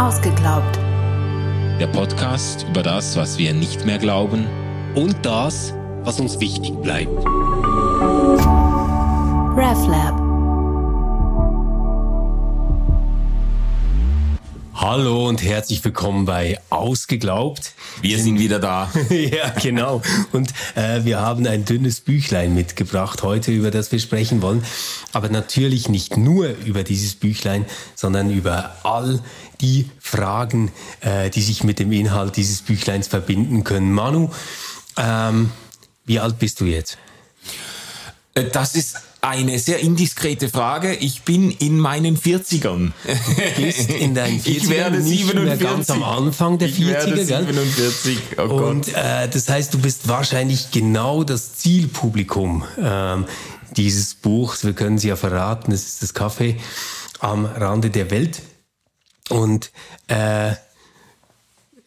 Ausgeglaubt. Der Podcast über das, was wir nicht mehr glauben und das, was uns wichtig bleibt. RefLab. Hallo und herzlich willkommen bei Ausgeglaubt. Wir sind wieder da. ja, genau. Und äh, wir haben ein dünnes Büchlein mitgebracht heute, über das wir sprechen wollen. Aber natürlich nicht nur über dieses Büchlein, sondern über all die Fragen, äh, die sich mit dem Inhalt dieses Büchleins verbinden können. Manu, ähm, wie alt bist du jetzt? Äh, das ist eine sehr indiskrete Frage. Ich bin in meinen 40ern. Du bist in deinen 40ern, ich werde 47. ganz am Anfang der ich 40er, werde gell? 47. Oh Gott. Und äh, das heißt, du bist wahrscheinlich genau das Zielpublikum ähm, dieses Buchs. Wir können es ja verraten, es ist das Café am Rande der Welt. Und äh,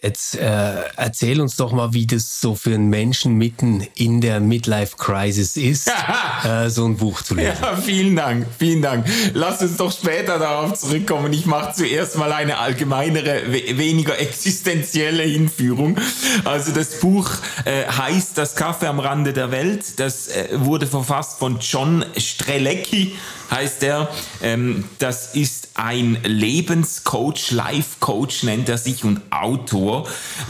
Jetzt äh, erzähl uns doch mal, wie das so für einen Menschen mitten in der Midlife-Crisis ist, äh, so ein Buch zu lesen. Ja, vielen Dank, vielen Dank. Lass uns doch später darauf zurückkommen. Ich mache zuerst mal eine allgemeinere, we weniger existenzielle Hinführung. Also das Buch äh, heißt Das Kaffee am Rande der Welt. Das äh, wurde verfasst von John Strelecki, heißt er. Ähm, das ist ein Lebenscoach, Life-Coach nennt er sich und Autor.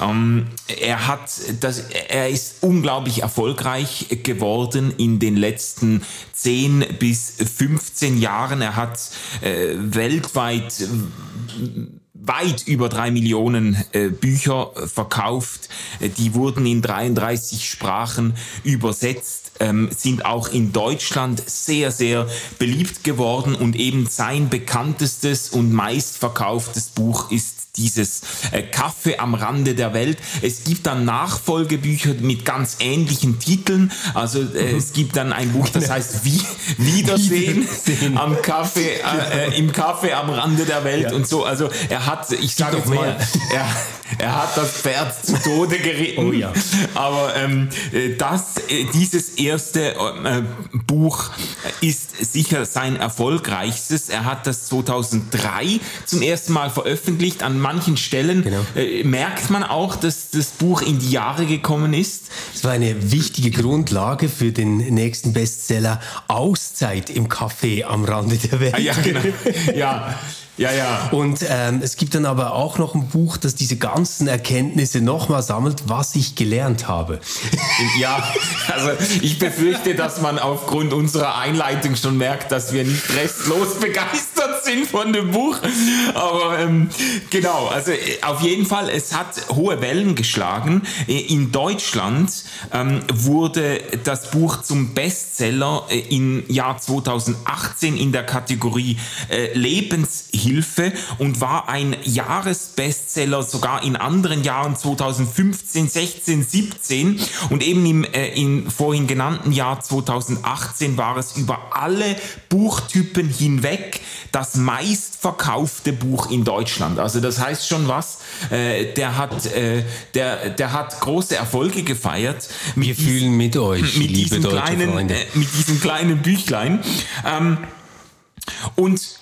Ähm, er hat das, er ist unglaublich erfolgreich geworden in den letzten 10 bis 15 Jahren. Er hat äh, weltweit weit über drei Millionen äh, Bücher verkauft. Äh, Die wurden in 33 Sprachen übersetzt ähm, sind auch in Deutschland sehr, sehr beliebt geworden und eben sein bekanntestes und meistverkauftes Buch ist dieses äh, Kaffee am Rande der Welt. Es gibt dann Nachfolgebücher mit ganz ähnlichen Titeln. Also äh, es gibt dann ein Buch, das heißt Wie Wiedersehen Wiedersehen. am Kaffee, äh, äh, im Kaffee am Rande der Welt Ja. und so. Also er hat, ich sage jetzt mal, er, er hat das Pferd zu Tode geritten. Oh ja. Aber ähm, äh, das, dieses erste äh, Buch ist sicher sein erfolgreichstes. Er hat das 2003 zum ersten Mal veröffentlicht. An manchen Stellen Genau. äh, merkt man auch, dass das Buch in die Jahre gekommen ist. Es war eine wichtige Grundlage für den nächsten Bestseller Auszeit im Café am Rande der Welt. Ah, ja, genau. Ja, ja, ja. Und ähm, es gibt dann aber auch noch ein Buch, das diese ganzen Erkenntnisse nochmal sammelt, was ich gelernt habe. Ja, also ich befürchte, dass man aufgrund unserer Einleitung schon merkt, dass wir nicht restlos begeistert sind von dem Buch. Aber ähm, genau, also äh, auf jeden Fall, es hat hohe Wellen geschlagen. Äh, In Deutschland ähm, wurde das Buch zum Bestseller äh, im Jahr 2018 in der Kategorie äh, Lebenshilfe und war ein Jahresbestseller sogar in anderen Jahren 2015, 16, 17 und eben im, äh, im vorhin genannten Jahr 2018 war es über alle Buchtypen hinweg das meistverkaufte Buch in Deutschland. Also das heißt schon was. Äh, der hat äh, der der hat große Erfolge gefeiert. Mit Wir fühlen mit euch, mit liebe diesem deutsche kleinen, Freunde. Äh, mit diesem kleinen Büchlein. Ähm, und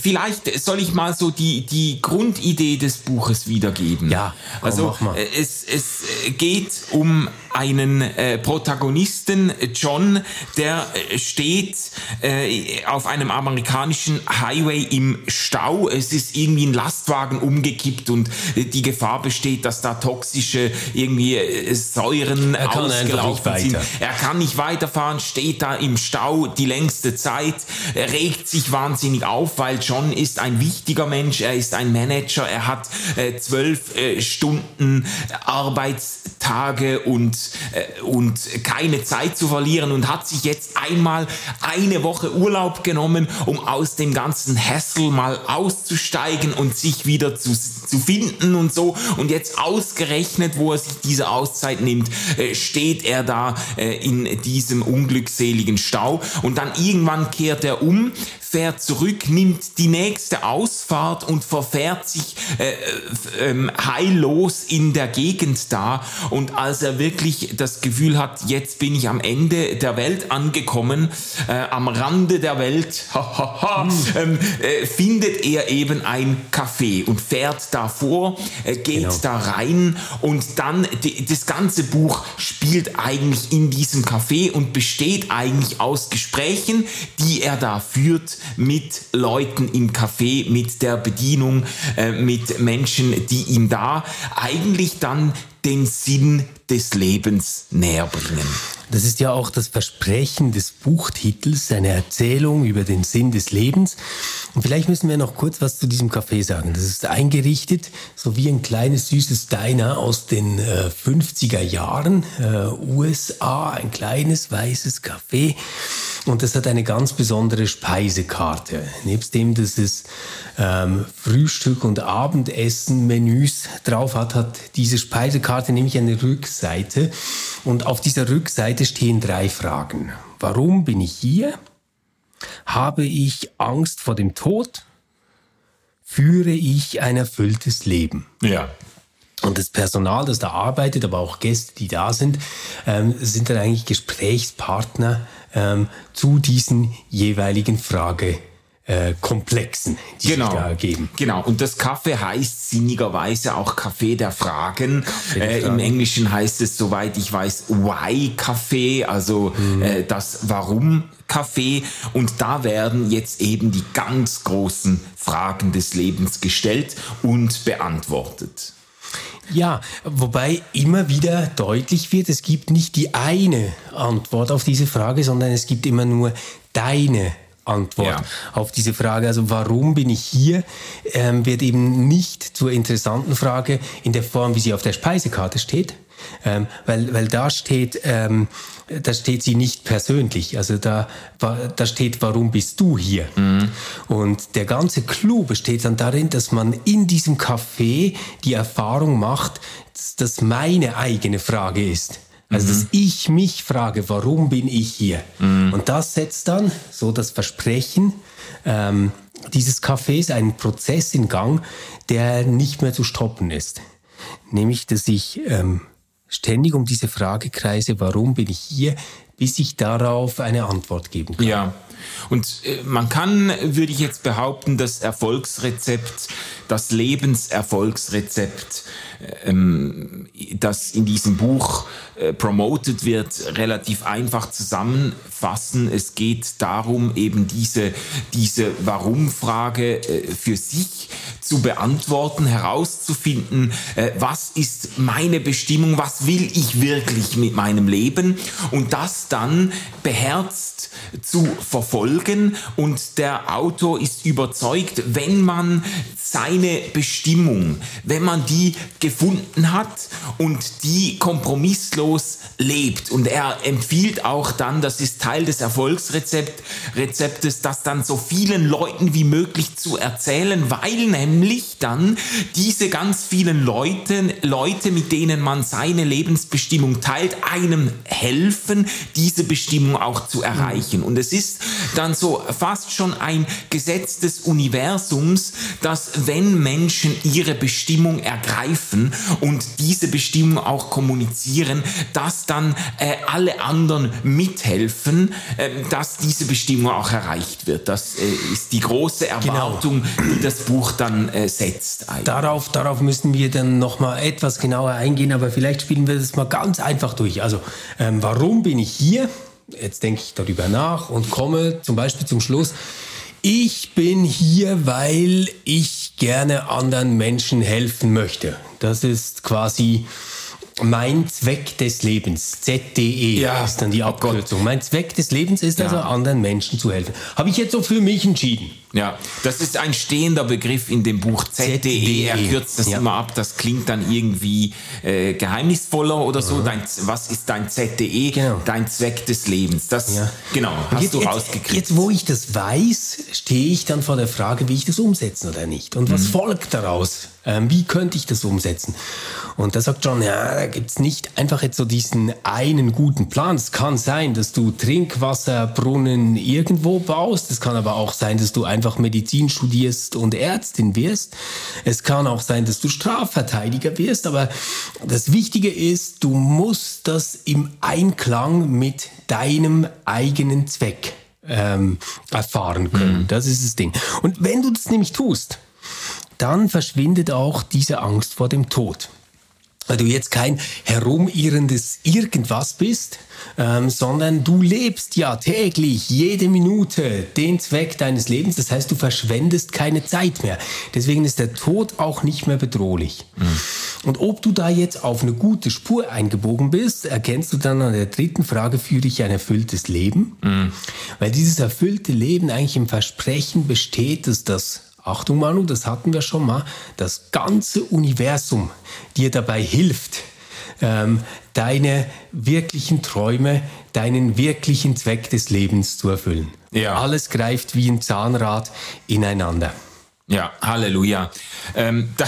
vielleicht soll ich mal so die, die Grundidee des Buches wiedergeben. Ja, komm, also mach mal. äh, es, es äh, geht um einen äh, Protagonisten, John, der äh, steht äh, auf einem amerikanischen Highway im Stau. Es ist irgendwie ein Lastwagen umgekippt und äh, die Gefahr besteht, dass da toxische irgendwie äh, Säuren Er kann einfach nicht ausgelaufen sind. Er kann nicht weiterfahren, steht da im Stau die längste Zeit, regt sich wahnsinnig auf, weil John ist ein wichtiger Mensch, er ist ein Manager, er hat zwölf Stunden Arbeitstage und, und keine Zeit zu verlieren und hat sich jetzt einmal eine Woche Urlaub genommen, um aus dem ganzen Hassel mal auszusteigen und sich wieder zu, zu finden und so. Und jetzt ausgerechnet, wo er sich diese Auszeit nimmt, äh, steht er da äh, in diesem unglückseligen Stau. Und dann irgendwann kehrt er um, fährt zurück, nimmt die nächste Ausfahrt und verfährt sich äh, äh, heillos in der Gegend da. Und als er wirklich das Gefühl hat, jetzt bin ich am Ende der Welt angekommen, äh, am Rande der Welt, ähm, äh, findet er eben ein Café und fährt davor, äh, geht genau. da rein und dann die, das ganze Buch spielt eigentlich in diesem Café und besteht eigentlich aus Gesprächen, die er da führt mit Leuten im Café, mit der Bedienung, äh, mit Menschen, die ihm da eigentlich dann den Sinn des Lebens näher bringen. Das ist ja auch das Versprechen des Buchtitels, eine Erzählung über den Sinn des Lebens. Und vielleicht müssen wir noch kurz was zu diesem Café sagen. Das ist eingerichtet, so wie ein kleines süßes Diner aus den äh, 50er Jahren, äh, USA, ein kleines weißes Café. Und das hat eine ganz besondere Speisekarte. Nebst dem, dass es ähm, Frühstück- und Abendessen-Menüs drauf hat, hat diese Speisekarte nämlich eine Rückseite. Und auf dieser Rückseite stehen drei Fragen. Warum bin ich hier? Habe ich Angst vor dem Tod? Führe ich ein erfülltes Leben? Ja. Und das Personal, das da arbeitet, aber auch Gäste, die da sind, ähm, sind dann eigentlich Gesprächspartner ähm, zu diesen jeweiligen Frage äh, Komplexen, die genau, sich da ergeben. Genau, und das Kaffee heißt sinnigerweise auch Kaffee der Fragen. Kaffee der äh, Fragen. Im Englischen heißt es, soweit ich weiß, Why Kaffee, also mhm. äh, das Warum Kaffee. Und da werden jetzt eben die ganz großen Fragen des Lebens gestellt und beantwortet. Ja, wobei immer wieder deutlich wird, es gibt nicht die eine Antwort auf diese Frage, sondern es gibt immer nur deine Antwort ja. auf diese Frage. Also warum bin ich hier, ähm, wird eben nicht zur interessanten Frage in der Form, wie sie auf der Speisekarte steht, ähm, weil, weil da steht, ähm, da steht sie nicht persönlich. Also da, da steht, warum bist du hier? Mhm. Und der ganze Clou besteht dann darin, dass man in diesem Café die Erfahrung macht, dass das meine eigene Frage ist. Also, dass mhm. ich mich frage, warum bin ich hier? Mhm. Und das setzt dann so das Versprechen ähm, dieses Cafés einen Prozess in Gang, der nicht mehr zu stoppen ist. Nämlich, dass ich ähm, ständig um diese Frage kreise, warum bin ich hier, bis ich darauf eine Antwort geben kann. Ja. Und äh, man kann, würde ich jetzt behaupten, das Erfolgsrezept, das Lebenserfolgsrezept, ähm, das in diesem Buch äh, promoted wird, relativ einfach zusammenfassen. Es geht darum, eben diese, diese Warum-Frage äh, für sich zu beantworten, herauszufinden, äh, was ist meine Bestimmung, was will ich wirklich mit meinem Leben und das dann beherzt zu verfolgen. Und der Autor ist überzeugt, wenn man seine Bestimmung, wenn man die gefunden hat und die kompromisslos lebt. Und er empfiehlt auch dann, das ist Teil des Erfolgsrezeptes, das dann so vielen Leuten wie möglich zu erzählen, weil nämlich dann diese ganz vielen Leute, Leute, mit denen man seine Lebensbestimmung teilt, einem helfen, diese Bestimmung auch zu erreichen. Und es ist dann so fast schon ein Gesetz des Universums, dass wenn Menschen ihre Bestimmung ergreifen und diese Bestimmung auch kommunizieren, dass dann äh, alle anderen mithelfen, äh, dass diese Bestimmung auch erreicht wird. Das äh, ist die große genau. Erwartung, genau. die das Buch dann äh, setzt. Darauf, darauf müssen wir dann noch mal etwas genauer eingehen, aber vielleicht spielen wir das mal ganz einfach durch. Also, ähm, warum bin ich hier? Jetzt denke ich darüber nach und komme zum Beispiel zum Schluss. Ich bin hier, weil ich gerne anderen Menschen helfen möchte. Das ist quasi mein Zweck des Lebens, ZDE ja, ist dann die oh Abkürzung. Mein Zweck des Lebens ist ja. also, anderen Menschen zu helfen. Habe ich jetzt so für mich entschieden. Ja, das ist ein stehender Begriff in dem Buch ZDE. ZDE. Er kürzt das ja. immer ab. Das klingt dann irgendwie äh, geheimnisvoller oder so. Dein, was ist dein ZDE? Genau. Dein Zweck des Lebens. Das, genau, hast jetzt, du rausgekriegt. Jetzt, wo ich das weiß, stehe ich dann vor der Frage, wie ich das umsetzen oder nicht. Und was mhm. folgt daraus? Ähm, wie könnte ich das umsetzen? Und da sagt John, ja, da gibt's nicht einfach jetzt so diesen einen guten Plan. Es kann sein, dass du Trinkwasserbrunnen irgendwo baust. Es kann aber auch sein, dass du einfach Medizin studierst und Ärztin wirst. Es kann auch sein, dass du Strafverteidiger wirst. Aber das Wichtige ist, du musst das im Einklang mit deinem eigenen Zweck ähm, erfahren können. Mhm. Das ist das Ding. Und wenn du das nämlich tust, dann verschwindet auch diese Angst vor dem Tod weil du jetzt kein herumirrendes Irgendwas bist, ähm, sondern du lebst ja täglich, jede Minute den Zweck deines Lebens. Das heißt, du verschwendest keine Zeit mehr. Deswegen ist der Tod auch nicht mehr bedrohlich. Mhm. Und ob du da jetzt auf eine gute Spur eingebogen bist, erkennst du dann an der dritten Frage, führe ich ein erfülltes Leben? Mhm. Weil dieses erfüllte Leben eigentlich im Versprechen besteht, dass das Achtung Manu, das hatten wir schon mal, das ganze Universum dir dabei hilft, ähm, deine wirklichen Träume, deinen wirklichen Zweck des Lebens zu erfüllen. Ja. Alles greift wie ein Zahnrad ineinander. Ja, Halleluja. Ähm, da,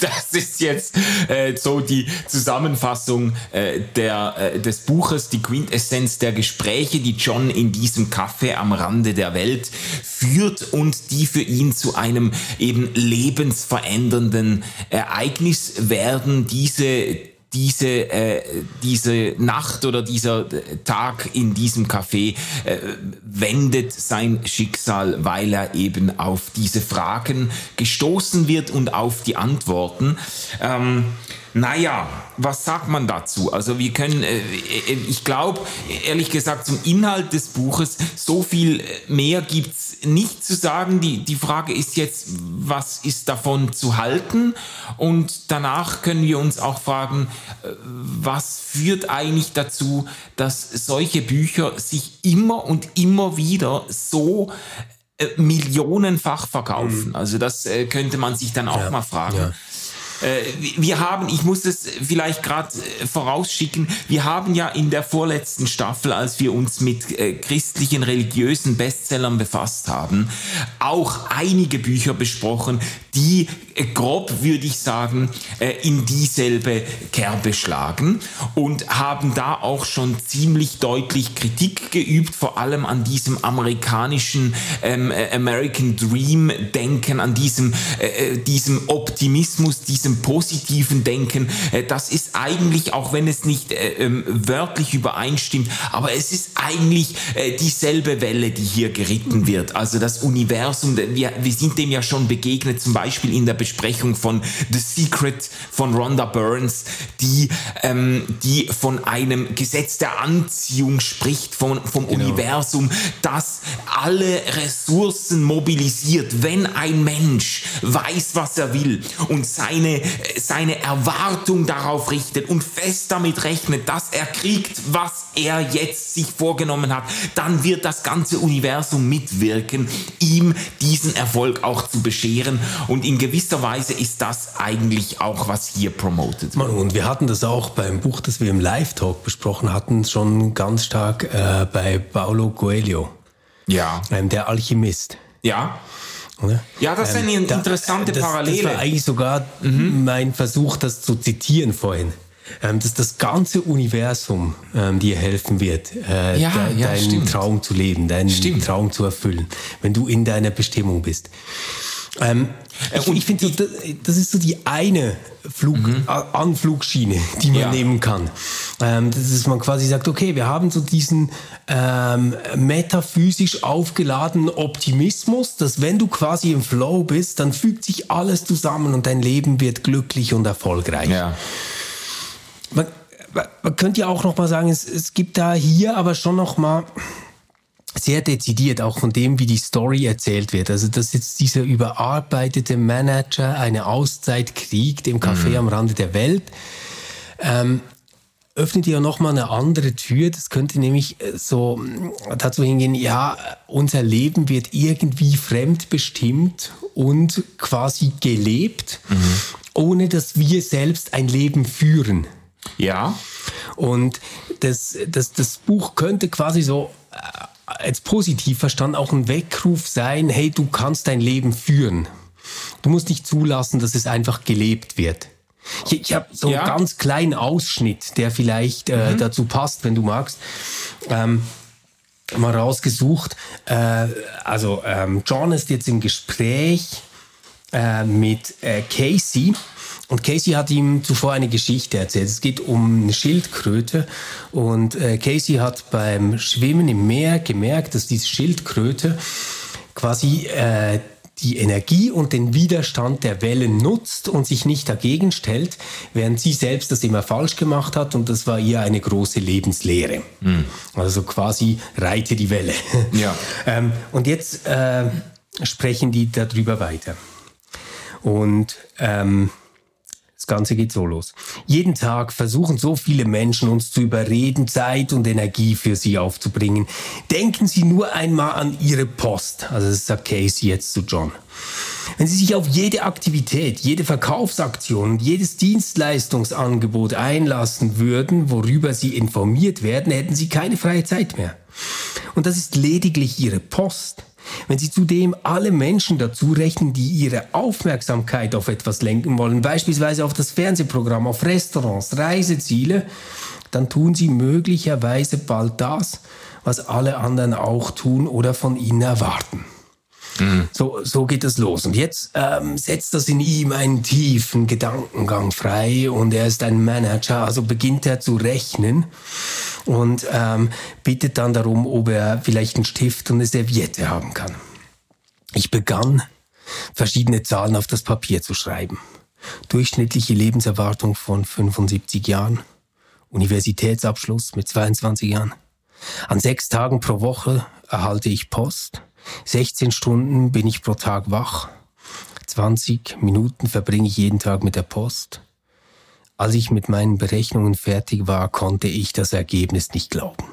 das ist jetzt äh, so die Zusammenfassung äh, der, äh, des Buches, die Quintessenz der Gespräche, die John in diesem Café am Rande der Welt führt und die für ihn zu einem eben lebensverändernden Ereignis werden. Diese diese, äh, diese Nacht oder dieser Tag in diesem Café äh, wendet sein Schicksal, weil er eben auf diese Fragen gestoßen wird und auf die Antworten. Ähm, naja, was sagt man dazu? Also wir können, äh, äh ich glaube, ehrlich gesagt, zum Inhalt des Buches, so viel mehr gibt's nicht zu sagen. Die, die Frage ist jetzt, was ist davon zu halten? Und danach können wir uns auch fragen, äh, was führt eigentlich dazu, dass solche Bücher sich immer und immer wieder so äh, millionenfach verkaufen. Mhm. Also das äh, könnte man sich dann auch ja, mal fragen. Ja. Äh, wir haben, ich muss es vielleicht gerade äh, vorausschicken, wir haben ja in der vorletzten Staffel, als wir uns mit äh, christlichen religiösen Bestsellern befasst haben, auch einige Bücher besprochen, die grob, würde ich sagen, in dieselbe Kerbe schlagen und haben da auch schon ziemlich deutlich Kritik geübt, vor allem an diesem amerikanischen ähm, American Dream Denken, an diesem, äh, diesem Optimismus, diesem positiven Denken, äh, das ist eigentlich, auch wenn es nicht äh, ähm, wörtlich übereinstimmt, aber es ist eigentlich äh, dieselbe Welle, die hier geritten wird. Also das Universum, wir, wir sind dem ja schon begegnet, zum Beispiel in der Besprechung von The Secret von Rhonda Burns, die, ähm, die von einem Gesetz der Anziehung spricht, von, vom genau. Universum, das alle Ressourcen mobilisiert, wenn ein Mensch weiß, was er will und seine seine, Erwartung darauf richtet und fest damit rechnet, dass er kriegt, was er jetzt sich vorgenommen hat, dann wird das ganze Universum mitwirken, ihm diesen Erfolg auch zu bescheren. Und in gewisser Weise ist das eigentlich auch, was hier promotet wird. Und wir hatten das auch beim Buch, das wir im Live-Talk besprochen hatten, schon ganz stark äh, bei Paulo Coelho. Ja. Ähm, der Alchemist. Ja. Oder? Ja, das ist eine ähm, interessante das, Parallele. Das war eigentlich sogar mhm. mein Versuch, das zu zitieren vorhin. Ähm, dass das ganze Universum ähm, dir helfen wird, äh, ja, de ja, deinen stimmt. Traum zu leben, deinen stimmt. Traum zu erfüllen, wenn du in deiner Bestimmung bist. Ähm, äh, ich, ich finde, das ist so die eine Flug, mhm. Anflugschiene, die man ja. nehmen kann. Ähm, das ist, man quasi sagt, okay, wir haben so diesen ähm, metaphysisch aufgeladenen Optimismus, dass wenn du quasi im Flow bist, dann fügt sich alles zusammen und dein Leben wird glücklich und erfolgreich. Ja. Man, man könnte ja auch noch mal sagen, es, es gibt da hier aber schon noch mal sehr dezidiert, auch von dem, wie die Story erzählt wird. Also, dass jetzt dieser überarbeitete Manager eine Auszeit kriegt im Café mhm. am Rande der Welt, ähm, öffnet ja nochmal eine andere Tür. Das könnte nämlich äh, so dazu hingehen, ja, unser Leben wird irgendwie fremdbestimmt und quasi gelebt, mhm. ohne dass wir selbst ein Leben führen. Ja. Und das, das, das Buch könnte quasi so äh, als positiv verstanden auch ein Weckruf sein, hey, du kannst dein Leben führen. Du musst nicht zulassen, dass es einfach gelebt wird. Ich, ich habe so ja. einen ganz kleinen Ausschnitt, der vielleicht äh, mhm. dazu passt, wenn du magst. Ähm, mal rausgesucht. Äh, also ähm, John ist jetzt im Gespräch äh, mit äh, Casey. Und Casey hat ihm zuvor eine Geschichte erzählt. Es geht um eine Schildkröte. Und äh, Casey hat beim Schwimmen im Meer gemerkt, dass diese Schildkröte quasi äh, die Energie und den Widerstand der Wellen nutzt und sich nicht dagegen stellt, während sie selbst das immer falsch gemacht hat und das war ihr eine große Lebenslehre. Mhm. Also quasi reite die Welle. Ja. ähm, und jetzt äh, sprechen die darüber weiter. Und ähm, Ganze geht so los. Jeden Tag versuchen so viele Menschen uns zu überreden, Zeit und Energie für sie aufzubringen. Denken Sie nur einmal an Ihre Post. Also das sagt Casey jetzt zu John. Wenn Sie sich auf jede Aktivität, jede Verkaufsaktion jedes Dienstleistungsangebot einlassen würden, worüber Sie informiert werden, hätten Sie keine freie Zeit mehr. Und das ist lediglich Ihre Post. Wenn Sie zudem alle Menschen dazu rechnen, die ihre Aufmerksamkeit auf etwas lenken wollen, beispielsweise auf das Fernsehprogramm, auf Restaurants, Reiseziele, dann tun Sie möglicherweise bald das, was alle anderen auch tun oder von Ihnen erwarten. Mhm. So, so geht es los. Und jetzt ähm, setzt das in ihm einen tiefen Gedankengang frei und er ist ein Manager, also beginnt er zu rechnen und ähm, bittet dann darum, ob er vielleicht einen Stift und eine Serviette haben kann. Ich begann, verschiedene Zahlen auf das Papier zu schreiben. Durchschnittliche Lebenserwartung von 75 Jahren, Universitätsabschluss mit 22 Jahren. An sechs Tagen pro Woche erhalte ich Post. 16 Stunden bin ich pro Tag wach. 20 Minuten verbringe ich jeden Tag mit der Post. Als ich mit meinen Berechnungen fertig war, konnte ich das Ergebnis nicht glauben.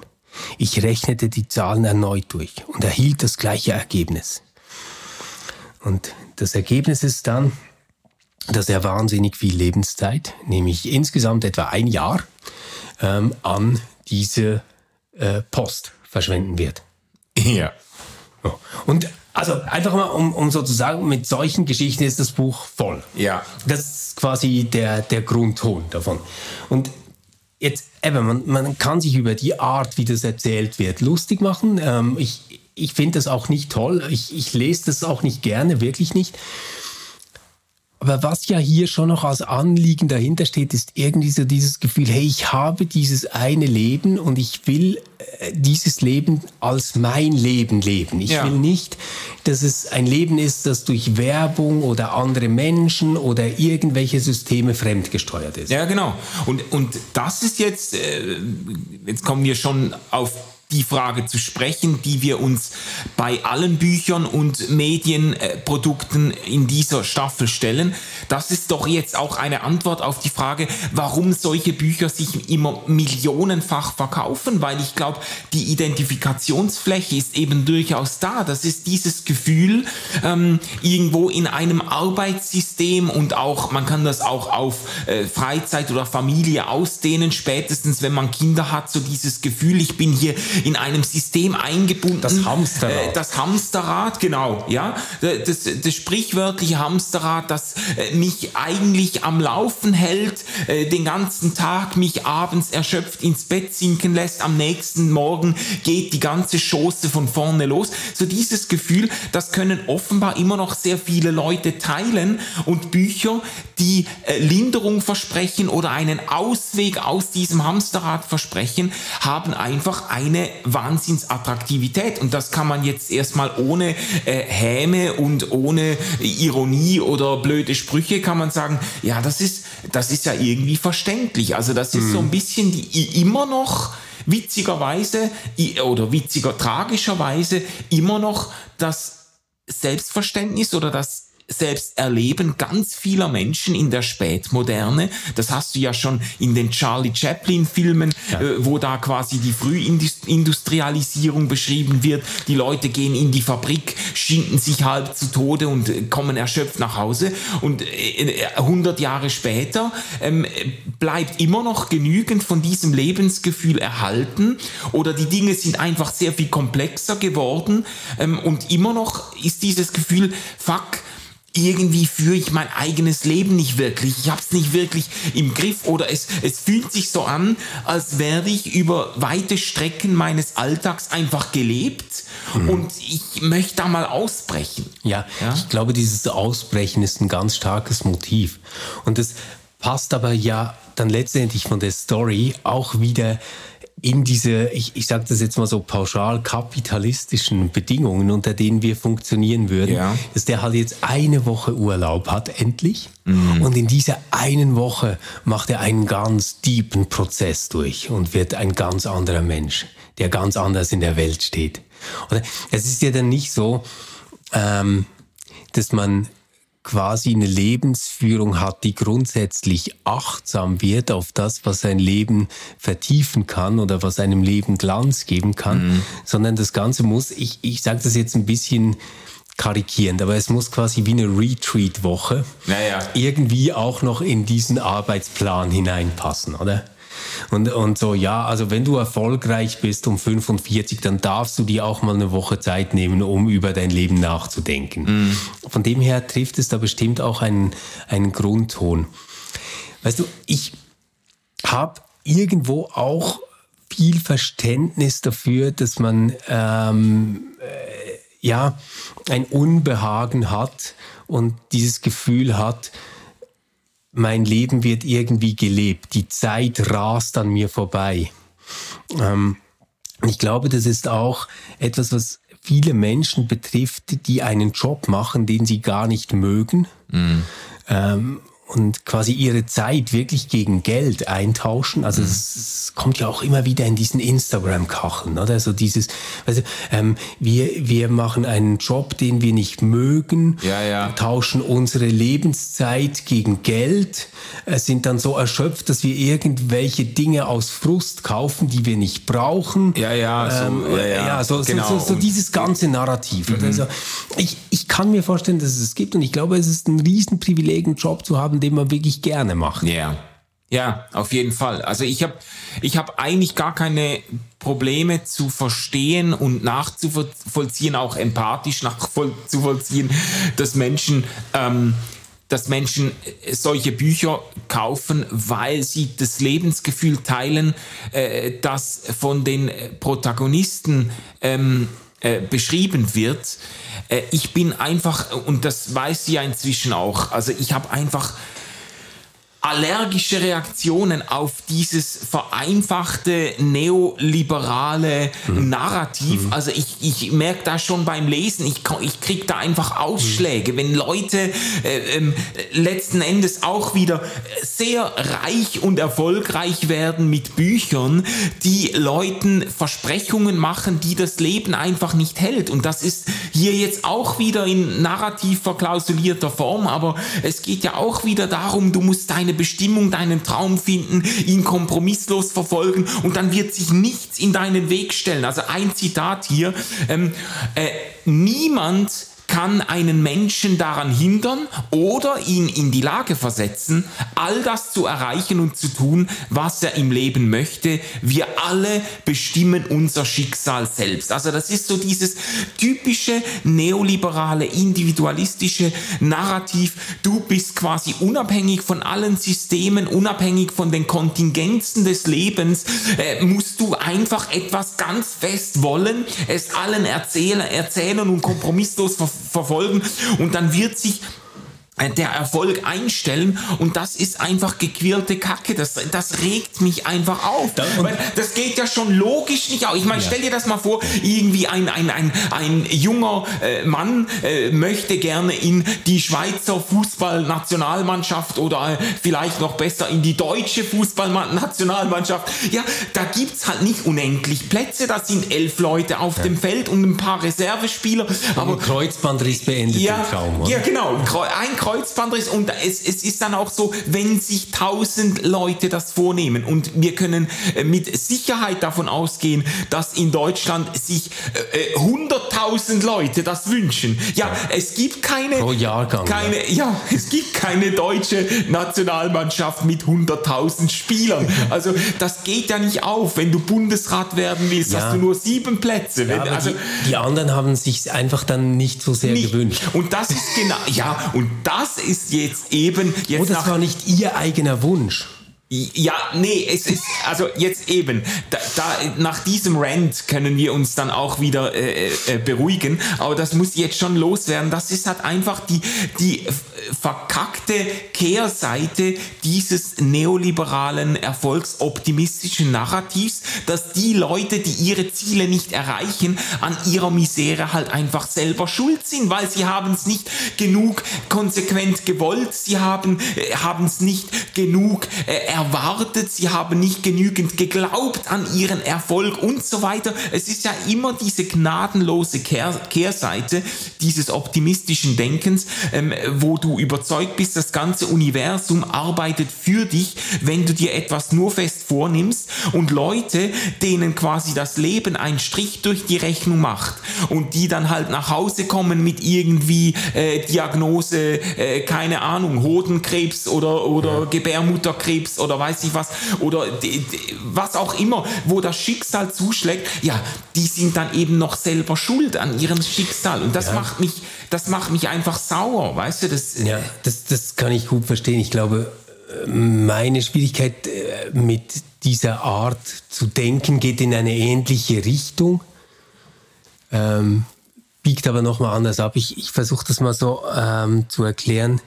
Ich rechnete die Zahlen erneut durch und erhielt das gleiche Ergebnis. Und das Ergebnis ist dann, dass er wahnsinnig viel Lebenszeit, nämlich insgesamt etwa ein Jahr, ähm, an diese äh, Post verschwenden wird. Ja. Und also einfach mal, um, um sozusagen, mit solchen Geschichten ist das Buch voll. Ja. Das ist quasi der, der Grundton davon. Und jetzt, eben, man, man kann sich über die Art, wie das erzählt wird, lustig machen. Ähm, ich ich finde das auch nicht toll. Ich, ich lese das auch nicht gerne, wirklich nicht. Aber was ja hier schon noch als Anliegen dahinter steht, ist irgendwie so dieses Gefühl, hey, ich habe dieses eine Leben und ich will äh, dieses Leben als mein Leben leben. Ich ja. will nicht, dass es ein Leben ist, das durch Werbung oder andere Menschen oder irgendwelche Systeme fremdgesteuert ist. Ja, genau. Und, und das ist jetzt, äh, jetzt kommen wir schon auf die Frage zu sprechen, die wir uns bei allen Büchern und Medienprodukten in dieser Staffel stellen. Das ist doch jetzt auch eine Antwort auf die Frage, warum solche Bücher sich immer millionenfach verkaufen, weil ich glaube, die Identifikationsfläche ist eben durchaus da. Das ist dieses Gefühl, ähm, irgendwo in einem Arbeitssystem und auch, man kann das auch auf äh, Freizeit oder Familie ausdehnen, spätestens wenn man Kinder hat, so dieses Gefühl, ich bin hier in einem System eingebunden. Das Hamsterrad. Äh, das Hamsterrad, genau, ja. Das, das sprichwörtliche Hamsterrad, das äh, mich eigentlich am Laufen hält, äh, den ganzen Tag mich abends erschöpft ins Bett sinken lässt, am nächsten Morgen geht die ganze Schoße von vorne los. So dieses Gefühl, das können offenbar immer noch sehr viele Leute teilen und Bücher, die Linderung versprechen oder einen Ausweg aus diesem Hamsterrad versprechen, haben einfach eine Wahnsinnsattraktivität. Und das kann man jetzt erstmal ohne äh, Häme und ohne Ironie oder blöde Sprüche kann man sagen, ja, das ist, das ist ja irgendwie verständlich. Also das ist mhm. so ein bisschen die, immer noch witzigerweise oder witziger tragischerweise immer noch das Selbstverständnis oder das Selbsterleben ganz vieler Menschen in der Spätmoderne. Das hast du ja schon in den Charlie Chaplin-Filmen, ja. äh, wo da quasi die Frühindustrialisierung beschrieben wird. Die Leute gehen in die Fabrik, schinden sich halb zu Tode und äh, kommen erschöpft nach Hause. Und äh, 100 Jahre später ähm, bleibt immer noch genügend von diesem Lebensgefühl erhalten. Oder die Dinge sind einfach sehr viel komplexer geworden. Ähm, und immer noch ist dieses Gefühl, fuck, irgendwie führe ich mein eigenes Leben nicht wirklich. Ich habe es nicht wirklich im Griff oder es, es fühlt sich so an, als wäre ich über weite Strecken meines Alltags einfach gelebt mhm. und ich möchte da mal ausbrechen. Ja, ja, ich glaube, dieses Ausbrechen ist ein ganz starkes Motiv. Und das passt aber ja dann letztendlich von der Story auch wieder in diese, ich, ich sage das jetzt mal so pauschal, kapitalistischen Bedingungen, unter denen wir funktionieren würden, ja. dass der halt jetzt eine Woche Urlaub hat, endlich. Mhm. Und in dieser einen Woche macht er einen ganz tiefen Prozess durch und wird ein ganz anderer Mensch, der ganz anders in der Welt steht. Oder es ist ja dann nicht so, ähm, dass man quasi eine Lebensführung hat, die grundsätzlich achtsam wird auf das, was sein Leben vertiefen kann oder was einem Leben Glanz geben kann, mhm. sondern das Ganze muss, ich, ich sage das jetzt ein bisschen karikierend, aber es muss quasi wie eine Retreat-Woche naja. irgendwie auch noch in diesen Arbeitsplan hineinpassen, oder? Und, und so, ja, also wenn du erfolgreich bist um 45, dann darfst du dir auch mal eine Woche Zeit nehmen, um über dein Leben nachzudenken. Mhm. Von dem her trifft es da bestimmt auch einen, einen Grundton. Weißt du, ich habe irgendwo auch viel Verständnis dafür, dass man ähm, äh, ja ein Unbehagen hat und dieses Gefühl hat, mein Leben wird irgendwie gelebt, die Zeit rast an mir vorbei. Ähm, ich glaube, das ist auch etwas, was viele Menschen betrifft, die einen Job machen, den sie gar nicht mögen. Mhm. Ähm, und quasi ihre Zeit wirklich gegen Geld eintauschen. Also mhm. es, kommt ja auch immer wieder in diesen Instagram-Kacheln, oder? So dieses, also ähm, wir, wir machen einen Job, den wir nicht mögen, ja, ja. tauschen unsere Lebenszeit gegen Geld, äh, sind dann so erschöpft, dass wir irgendwelche Dinge aus Frust kaufen, die wir nicht brauchen. Ja, ja, so, ähm, ja, ja. ja so, genau. so, so, so, dieses ganze Narrativ. Mhm. Also ich, ich kann mir vorstellen, dass es es gibt und ich glaube, es ist ein Riesenprivileg, einen Job zu haben, haben, den man wirklich gerne macht. Ja. Yeah. Ja, auf jeden Fall. Also ich habe ich hab eigentlich gar keine Probleme zu verstehen und nachzuvollziehen, auch empathisch nachzuvollziehen, dass Menschen, ähm, dass Menschen solche Bücher kaufen, weil sie das Lebensgefühl teilen, äh, das von den Protagonisten ähm, äh, beschrieben wird. Äh, ich bin einfach, und das weiß sie ja inzwischen auch, also ich habe einfach allergische Reaktionen auf dieses vereinfachte neoliberale mhm. Narrativ. Mhm. Also ich, ich merke da schon beim Lesen, ich, ich kriege da einfach Ausschläge, mhm. wenn Leute äh, äh, letzten Endes auch wieder sehr reich und erfolgreich werden mit Büchern, die Leuten Versprechungen machen, die das Leben einfach nicht hält. Und das ist hier jetzt auch wieder in narrativ verklausulierter Form, aber es geht ja auch wieder darum, du musst deine Bestimmung, deinen Traum finden, ihn kompromisslos verfolgen und dann wird sich nichts in deinen Weg stellen. Also ein Zitat hier, ähm, äh, niemand kann einen Menschen daran hindern oder ihn in die Lage versetzen, all das zu erreichen und zu tun, was er im Leben möchte. Wir alle bestimmen unser Schicksal selbst. Also das ist so dieses typische neoliberale, individualistische Narrativ. Du bist quasi unabhängig von allen Systemen, unabhängig von den Kontingenzen des Lebens, äh, musst du einfach etwas ganz fest wollen, es allen erzählen, erzählen und kompromisslos ver verfolgen. Und dann wird sich der Erfolg einstellen und das ist einfach gequirlte Kacke. Das, das regt mich einfach auf. Das geht ja schon logisch nicht auf. Ich meine, ja. stell dir das mal vor, irgendwie ein, ein, ein, ein junger äh, Mann äh, möchte gerne in die Schweizer Fußballnationalmannschaft oder äh, vielleicht noch besser in die deutsche Fußballnationalmannschaft. Ja, da gibt's halt nicht unendlich Plätze. Da sind elf Leute auf ja. dem Feld und ein paar Reservespieler. Aber ein Kreuzbandriss beendet ja, den Traum. Oder? Ja, genau. Ein Kreuzbandriss und es, es ist dann auch so, wenn sich tausend Leute das vornehmen und wir können äh, mit Sicherheit davon ausgehen, dass in Deutschland sich äh, 100.000 äh, Leute das wünschen. Ja, ja, es gibt keine pro Jahrgang. Keine, ja. ja, es gibt keine deutsche Nationalmannschaft mit 100.000 Spielern. Also das geht ja nicht auf. Wenn du Bundesrat werden willst, ja. hast du nur sieben Plätze. Wenn, also die, die, anderen haben sich einfach dann nicht so sehr nicht. gewünscht. Und das ist genau, ja, und das ist jetzt eben jetzt. Oh, das war nicht ihr eigener Wunsch. Ja, nee, es ist, also jetzt eben, da, da, nach diesem Rant können wir uns dann auch wieder äh, äh, beruhigen, aber das muss jetzt schon loswerden. Das ist halt einfach die, die verkackte Kehrseite dieses neoliberalen, erfolgsoptimistischen Narrativs, dass die Leute, die ihre Ziele nicht erreichen, an ihrer Misere halt einfach selber schuld sind, weil sie haben es nicht genug konsequent gewollt, sie haben äh, es nicht genug äh, erwartet, sie haben nicht genügend geglaubt an ihren Erfolg und so weiter. Es ist ja immer diese gnadenlose Kehr Kehrseite dieses optimistischen Denkens, ähm, wo du überzeugt bist, das ganze Universum arbeitet für dich, wenn du dir etwas nur fest vornimmst und Leute, denen quasi das Leben einen Strich durch die Rechnung macht und die dann halt nach Hause kommen mit irgendwie äh, Diagnose, äh, keine Ahnung, Hodenkrebs oder, oder ja. Gebärmutterkrebs oder weiß ich was, oder was auch immer, wo das Schicksal zuschlägt, ja, die sind dann eben noch selber schuld an ihrem Schicksal. Und das ja. macht mich, das macht mich einfach sauer, weißt du? Das, ja, das, das kann ich gut verstehen. Ich glaube, meine Schwierigkeit äh, mit dieser Art zu denken geht in eine ähnliche Richtung. Ähm, biegt aber nochmal anders ab. Ich, ich versuche das mal so ähm, zu erklären.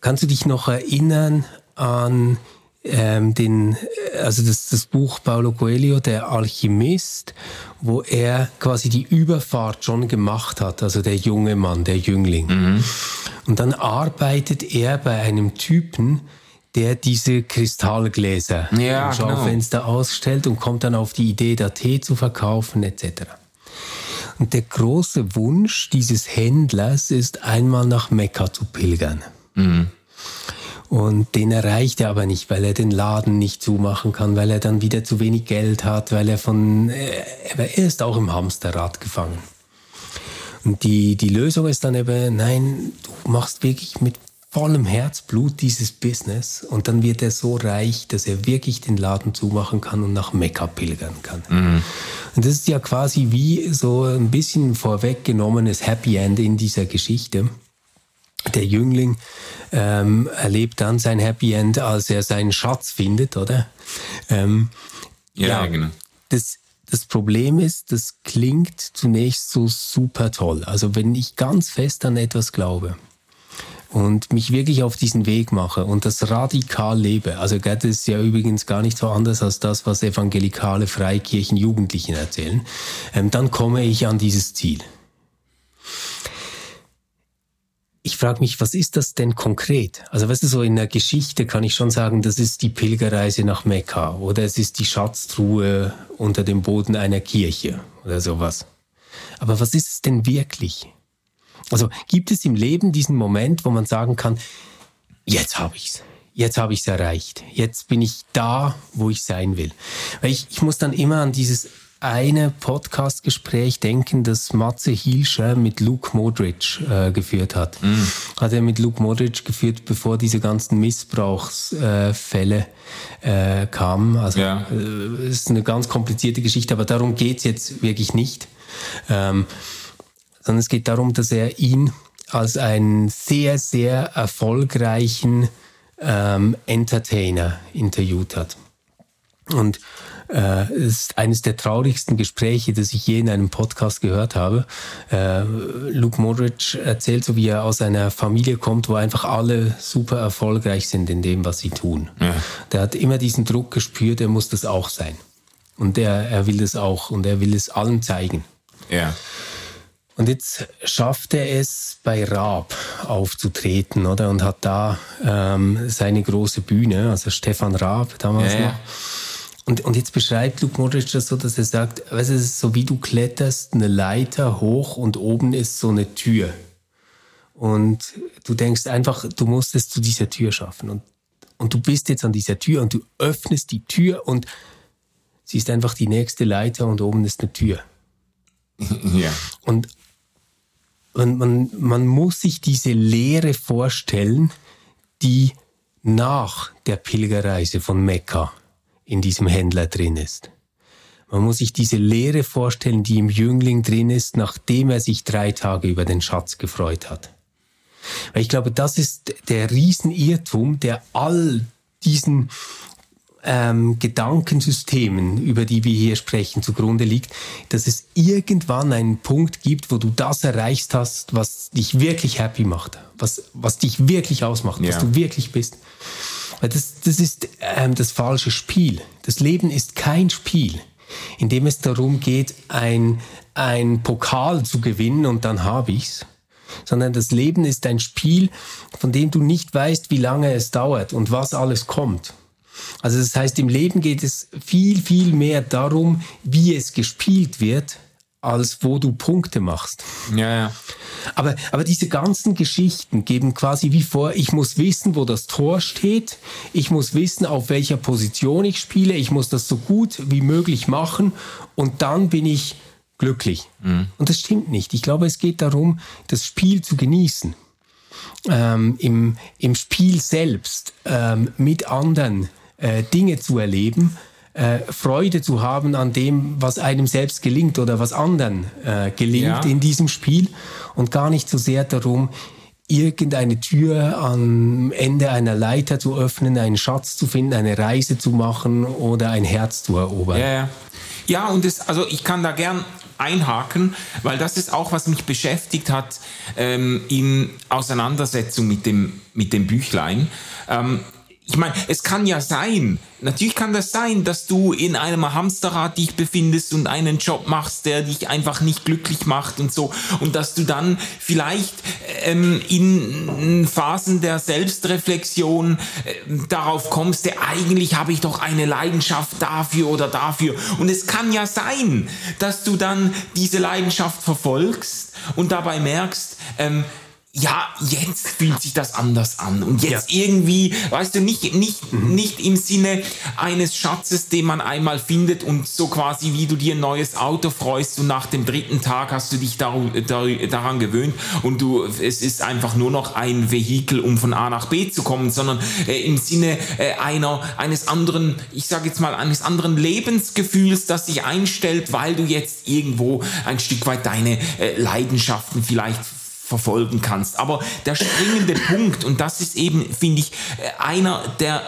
Kannst du dich noch erinnern an ähm, den, also das, das Buch Paulo Coelho, der Alchemist, wo er quasi die Überfahrt schon gemacht hat, also der junge Mann, der Jüngling. Mhm. Und dann arbeitet er bei einem Typen, der diese Kristallgläser ja, im genau. Schaufenster genau. ausstellt und kommt dann auf die Idee, da Tee zu verkaufen etc. Und der große Wunsch dieses Händlers ist, einmal nach Mekka zu pilgern. Mhm. Und den erreicht er aber nicht, weil er den Laden nicht zumachen kann, weil er dann wieder zu wenig Geld hat, weil er von, äh, er ist auch im Hamsterrad gefangen. Und die, die Lösung ist dann eben, nein, du machst wirklich mit vollem Herzblut dieses Business und dann wird er so reich, dass er wirklich den Laden zumachen kann und nach Mekka pilgern kann. Mhm. Und das ist ja quasi wie so ein bisschen vorweggenommenes Happy End in dieser Geschichte der Jüngling ähm, erlebt dann sein Happy End, als er seinen Schatz findet, oder? Ähm, ja, ja, genau. Das, das Problem ist, das klingt zunächst so super toll. Also wenn ich ganz fest an etwas glaube und mich wirklich auf diesen Weg mache und das radikal lebe, also das ist ja übrigens gar nicht so anders als das, was evangelikale Freikirchen Jugendlichen erzählen, ähm, dann komme ich an dieses Ziel ich frage mich, was ist das denn konkret? Also weißt du, so in der Geschichte kann ich schon sagen, das ist die Pilgerreise nach Mekka oder es ist die Schatztruhe unter dem Boden einer Kirche oder sowas. Aber was ist es denn wirklich? Also gibt es im Leben diesen Moment, wo man sagen kann, jetzt habe ich's. Jetzt habe ich es erreicht. Jetzt bin ich da, wo ich sein will. Weil ich, ich muss dann immer an dieses eine Podcast-Gespräch denken, das Matze Hilscher mit Luke Modric äh, geführt hat. Mm. Hat er mit Luke Modric geführt, bevor diese ganzen Missbrauchsfälle äh, kamen. Also ja. äh, ist eine ganz komplizierte Geschichte, aber darum geht's jetzt wirklich nicht. Ähm, sondern es geht darum, dass er ihn als einen sehr, sehr erfolgreichen ähm, Entertainer interviewt hat. Und äh, ist eines der traurigsten Gespräche, das ich je in einem Podcast gehört habe. Äh, Luke Modric erzählt so, wie er aus einer Familie kommt, wo einfach alle super erfolgreich sind in dem, was sie tun. Ja. Der hat immer diesen Druck gespürt, er muss das auch sein. Und er, er will das auch und er will es allen zeigen. Ja. Und jetzt schafft er es, bei Raab aufzutreten, oder? Und hat da ähm, seine große Bühne, also Stefan Raab damals ja, noch. Ja. Und, und jetzt beschreibt Luke Modric das so, dass er sagt, weißt du, es ist so wie du kletterst eine Leiter hoch und oben ist so eine Tür. und du denkst einfach, du musst es zu dieser Tür schaffen und, und du bist jetzt an dieser Tür und du öffnest die Tür und sie ist einfach die nächste Leiter und oben ist eine Tür. Ja. Und, und man, man muss sich diese Leere vorstellen, die nach der Pilgerreise von Mekka in diesem Händler drin ist. Man muss sich diese Leere vorstellen, die im Jüngling drin ist, nachdem er sich drei Tage über den Schatz gefreut hat. Weil ich glaube, das ist der Riesenirrtum, der all diesen ähm, Gedankensystemen, über die wir hier sprechen, zugrunde liegt, dass es irgendwann einen Punkt gibt, wo du das erreicht hast, was dich wirklich happy macht, was, was dich wirklich ausmacht, ja. was du wirklich bist. Das, das ist ähm, das falsche Spiel. Das Leben ist kein Spiel, in dem es darum geht, ein, ein Pokal zu gewinnen und dann habe ich's. Sondern das Leben ist ein Spiel, von dem du nicht weißt, wie lange es dauert und was alles kommt. Also das heißt, im Leben geht es viel, viel mehr darum, wie es gespielt wird, als wo du Punkte machst. Ja, ja. Aber, aber diese ganzen Geschichten geben quasi wie vor, ich muss wissen, wo das Tor steht, ich muss wissen, auf welcher Position ich spiele, ich muss das so gut wie möglich machen und dann bin ich glücklich. Mhm. Und das stimmt nicht. Ich glaube, es geht darum, das Spiel zu genießen. Ähm, im, Im Spiel selbst ähm, mit anderen äh, Dinge zu erleben, äh, Freude zu haben an dem, was einem selbst gelingt oder was anderen äh, gelingt ja. in diesem Spiel und gar nicht so sehr darum, irgendeine Tür am Ende einer Leiter zu öffnen, einen Schatz zu finden, eine Reise zu machen oder ein Herz zu erobern. Ja, ja. ja und das, also ich kann da gern einhaken, weil das ist auch, was mich beschäftigt hat ähm, in Auseinandersetzung mit dem, mit dem Büchlein. Ähm, ich meine, es kann ja sein, natürlich kann das sein, dass du in einem Hamsterrad dich befindest und einen Job machst, der dich einfach nicht glücklich macht und so. Und dass du dann vielleicht ähm, in Phasen der Selbstreflexion äh, darauf kommst, der eigentlich habe ich doch eine Leidenschaft dafür oder dafür. Und es kann ja sein, dass du dann diese Leidenschaft verfolgst und dabei merkst, ähm, ja, jetzt fühlt sich das anders an. Und jetzt ja. irgendwie, weißt du, nicht, nicht, mhm. nicht im Sinne eines Schatzes, den man einmal findet und so quasi wie du dir ein neues Auto freust und nach dem dritten Tag hast du dich dar, dar, daran gewöhnt und du, es ist einfach nur noch ein Vehikel, um von A nach B zu kommen, sondern äh, im Sinne äh, einer, eines anderen, ich sage jetzt mal, eines anderen Lebensgefühls, das sich einstellt, weil du jetzt irgendwo ein Stück weit deine äh, Leidenschaften vielleicht verfolgen kannst. Aber der springende Punkt, und das ist eben, finde ich, einer der,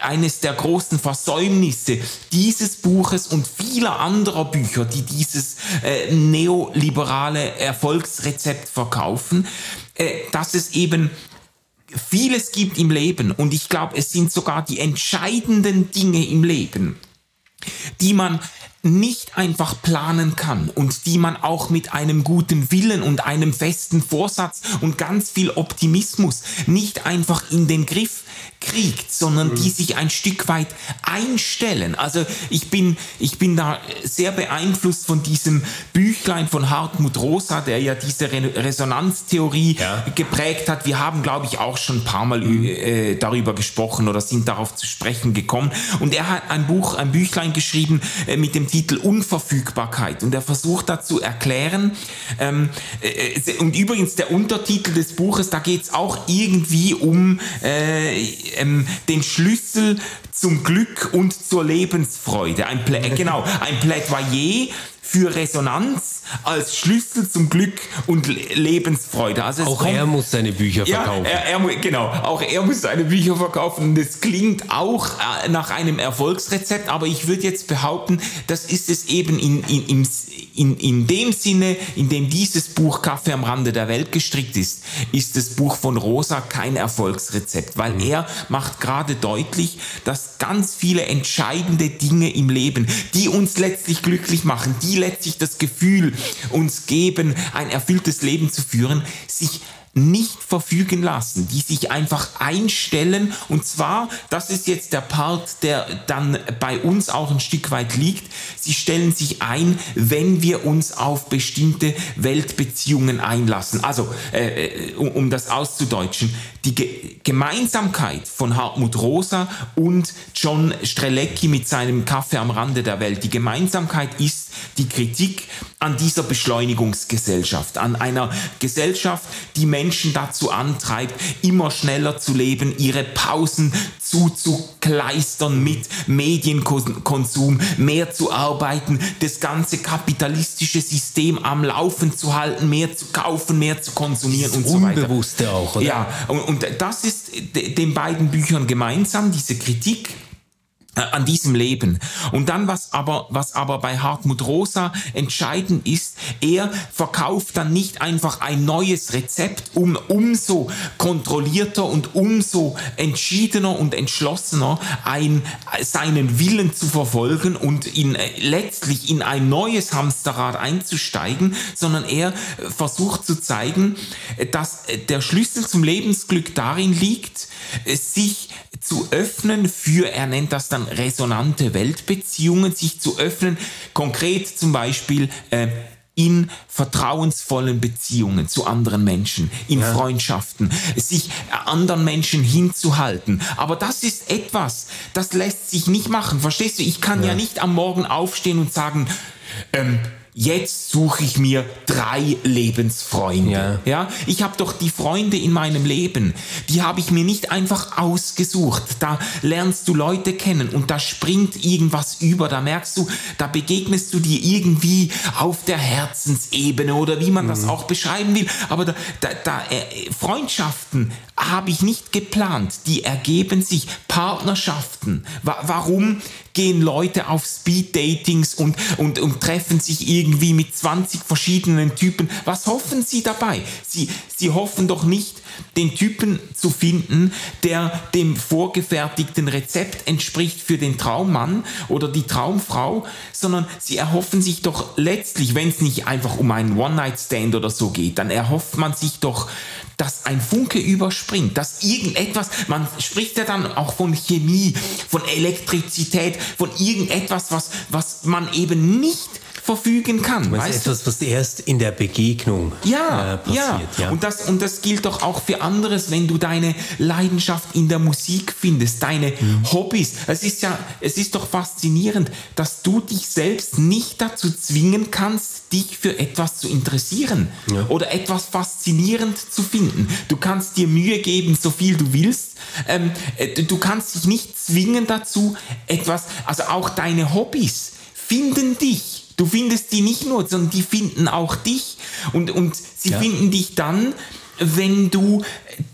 eines der großen Versäumnisse dieses Buches und vieler anderer Bücher, die dieses äh, neoliberale Erfolgsrezept verkaufen, äh, dass es eben vieles gibt im Leben und ich glaube, es sind sogar die entscheidenden Dinge im Leben, die man nicht einfach planen kann und die man auch mit einem guten Willen und einem festen Vorsatz und ganz viel Optimismus nicht einfach in den Griff kriegt, sondern mhm. die sich ein Stück weit einstellen. Also ich bin, ich bin da sehr beeinflusst von diesem Büchlein von Hartmut Rosa, der ja diese Re Resonanztheorie ja. geprägt hat. Wir haben, glaube ich, auch schon ein paar Mal mhm. äh, darüber gesprochen oder sind darauf zu sprechen gekommen. Und er hat ein Buch, ein Büchlein geschrieben äh, mit dem Titel Unverfügbarkeit. Und er versucht da zu erklären, ähm, äh, und übrigens der Untertitel des Buches, da geht es auch irgendwie um äh, ähm, den Schlüssel zum Glück und zur Lebensfreude. Ein Plä genau, ein Plädoyer für Resonanz als Schlüssel zum Glück und Lebensfreude. Also auch kommt, er muss seine Bücher verkaufen. Ja, er, er, genau, auch er muss seine Bücher verkaufen. Das klingt auch äh, nach einem Erfolgsrezept, aber ich würde jetzt behaupten, das ist es eben in, in, in, in, in dem Sinne, in dem dieses Buch Kaffee am Rande der Welt gestrickt ist, ist das Buch von Rosa kein Erfolgsrezept, weil mhm. er macht gerade deutlich, dass ganz viele entscheidende Dinge im Leben, die uns letztlich glücklich machen, die letztlich das Gefühl uns geben, ein erfülltes Leben zu führen, sich nicht verfügen lassen, die sich einfach einstellen. Und zwar, das ist jetzt der Part, der dann bei uns auch ein Stück weit liegt, sie stellen sich ein, wenn wir uns auf bestimmte Weltbeziehungen einlassen. Also, äh, äh um, um das auszudeutschen, die Ge Gemeinsamkeit von Hartmut Rosa und John Strelecki mit seinem Kaffee am Rande der Welt, die Gemeinsamkeit ist die Kritik an dieser Beschleunigungsgesellschaft, an einer Gesellschaft, die Menschen dazu antreibt, immer schneller zu leben, ihre Pausen zuzukleistern mit Medienkonsum, mehr zu arbeiten, das ganze kapitalistische System am Laufen zu halten, mehr zu kaufen, mehr zu konsumieren und so weiter. Unbewusste auch, oder? Ja, und, und das ist den beiden Büchern gemeinsam, diese Kritik an diesem Leben. Und dann, was aber, was aber bei Hartmut Rosa entscheidend ist, er verkauft dann nicht einfach ein neues Rezept, um umso kontrollierter und umso entschiedener und entschlossener ein, seinen Willen zu verfolgen und in, äh, letztlich in ein neues Hamsterrad einzusteigen, sondern er versucht zu zeigen, dass der Schlüssel zum Lebensglück darin liegt, sich zu öffnen für, er nennt das dann resonante Weltbeziehungen, sich zu öffnen, konkret zum Beispiel äh, in vertrauensvollen Beziehungen zu anderen Menschen, in ja. Freundschaften, sich anderen Menschen hinzuhalten. Aber das ist etwas, das lässt sich nicht machen. Verstehst du? Ich kann ja, ja nicht am Morgen aufstehen und sagen, ähm, jetzt suche ich mir drei Lebensfreunde. Ja. ja? Ich habe doch die Freunde in meinem Leben, die habe ich mir nicht einfach ausgesucht. Da lernst du Leute kennen und da springt irgendwas über, da merkst du, da begegnest du dir irgendwie auf der Herzensebene oder wie man mhm. das auch beschreiben will. Aber da, da, da äh, Freundschaften habe ich nicht geplant, die ergeben sich Partnerschaften. Wa warum gehen Leute auf Speed-Datings und, und, und treffen sich irgendwie mit 20 verschiedenen Typen. Was hoffen sie dabei? Sie, sie hoffen doch nicht, den Typen zu finden, der dem vorgefertigten Rezept entspricht für den Traummann oder die Traumfrau, sondern sie erhoffen sich doch letztlich, wenn es nicht einfach um einen One-Night-Stand oder so geht, dann erhofft man sich doch, dass ein Funke überspringt, dass irgendetwas, man spricht ja dann auch von Chemie, von Elektrizität, von irgendetwas, was, was man eben nicht verfügen kann. Das ist etwas, was erst in der Begegnung ja, äh, passiert. Ja. ja, Und, das, und das gilt doch auch für anderes, wenn du deine Leidenschaft in der Musik findest, deine mhm. Hobbys. Es ist ja, es ist doch faszinierend, dass du dich selbst nicht dazu zwingen kannst, dich für etwas zu interessieren ja. oder etwas faszinierend zu finden. Du kannst dir Mühe geben, so viel du willst. Ähm, äh, du kannst dich nicht zwingen dazu, etwas, also auch deine Hobbys finden dich. Du findest die nicht nur, sondern die finden auch dich. Und, und sie ja. finden dich dann, wenn du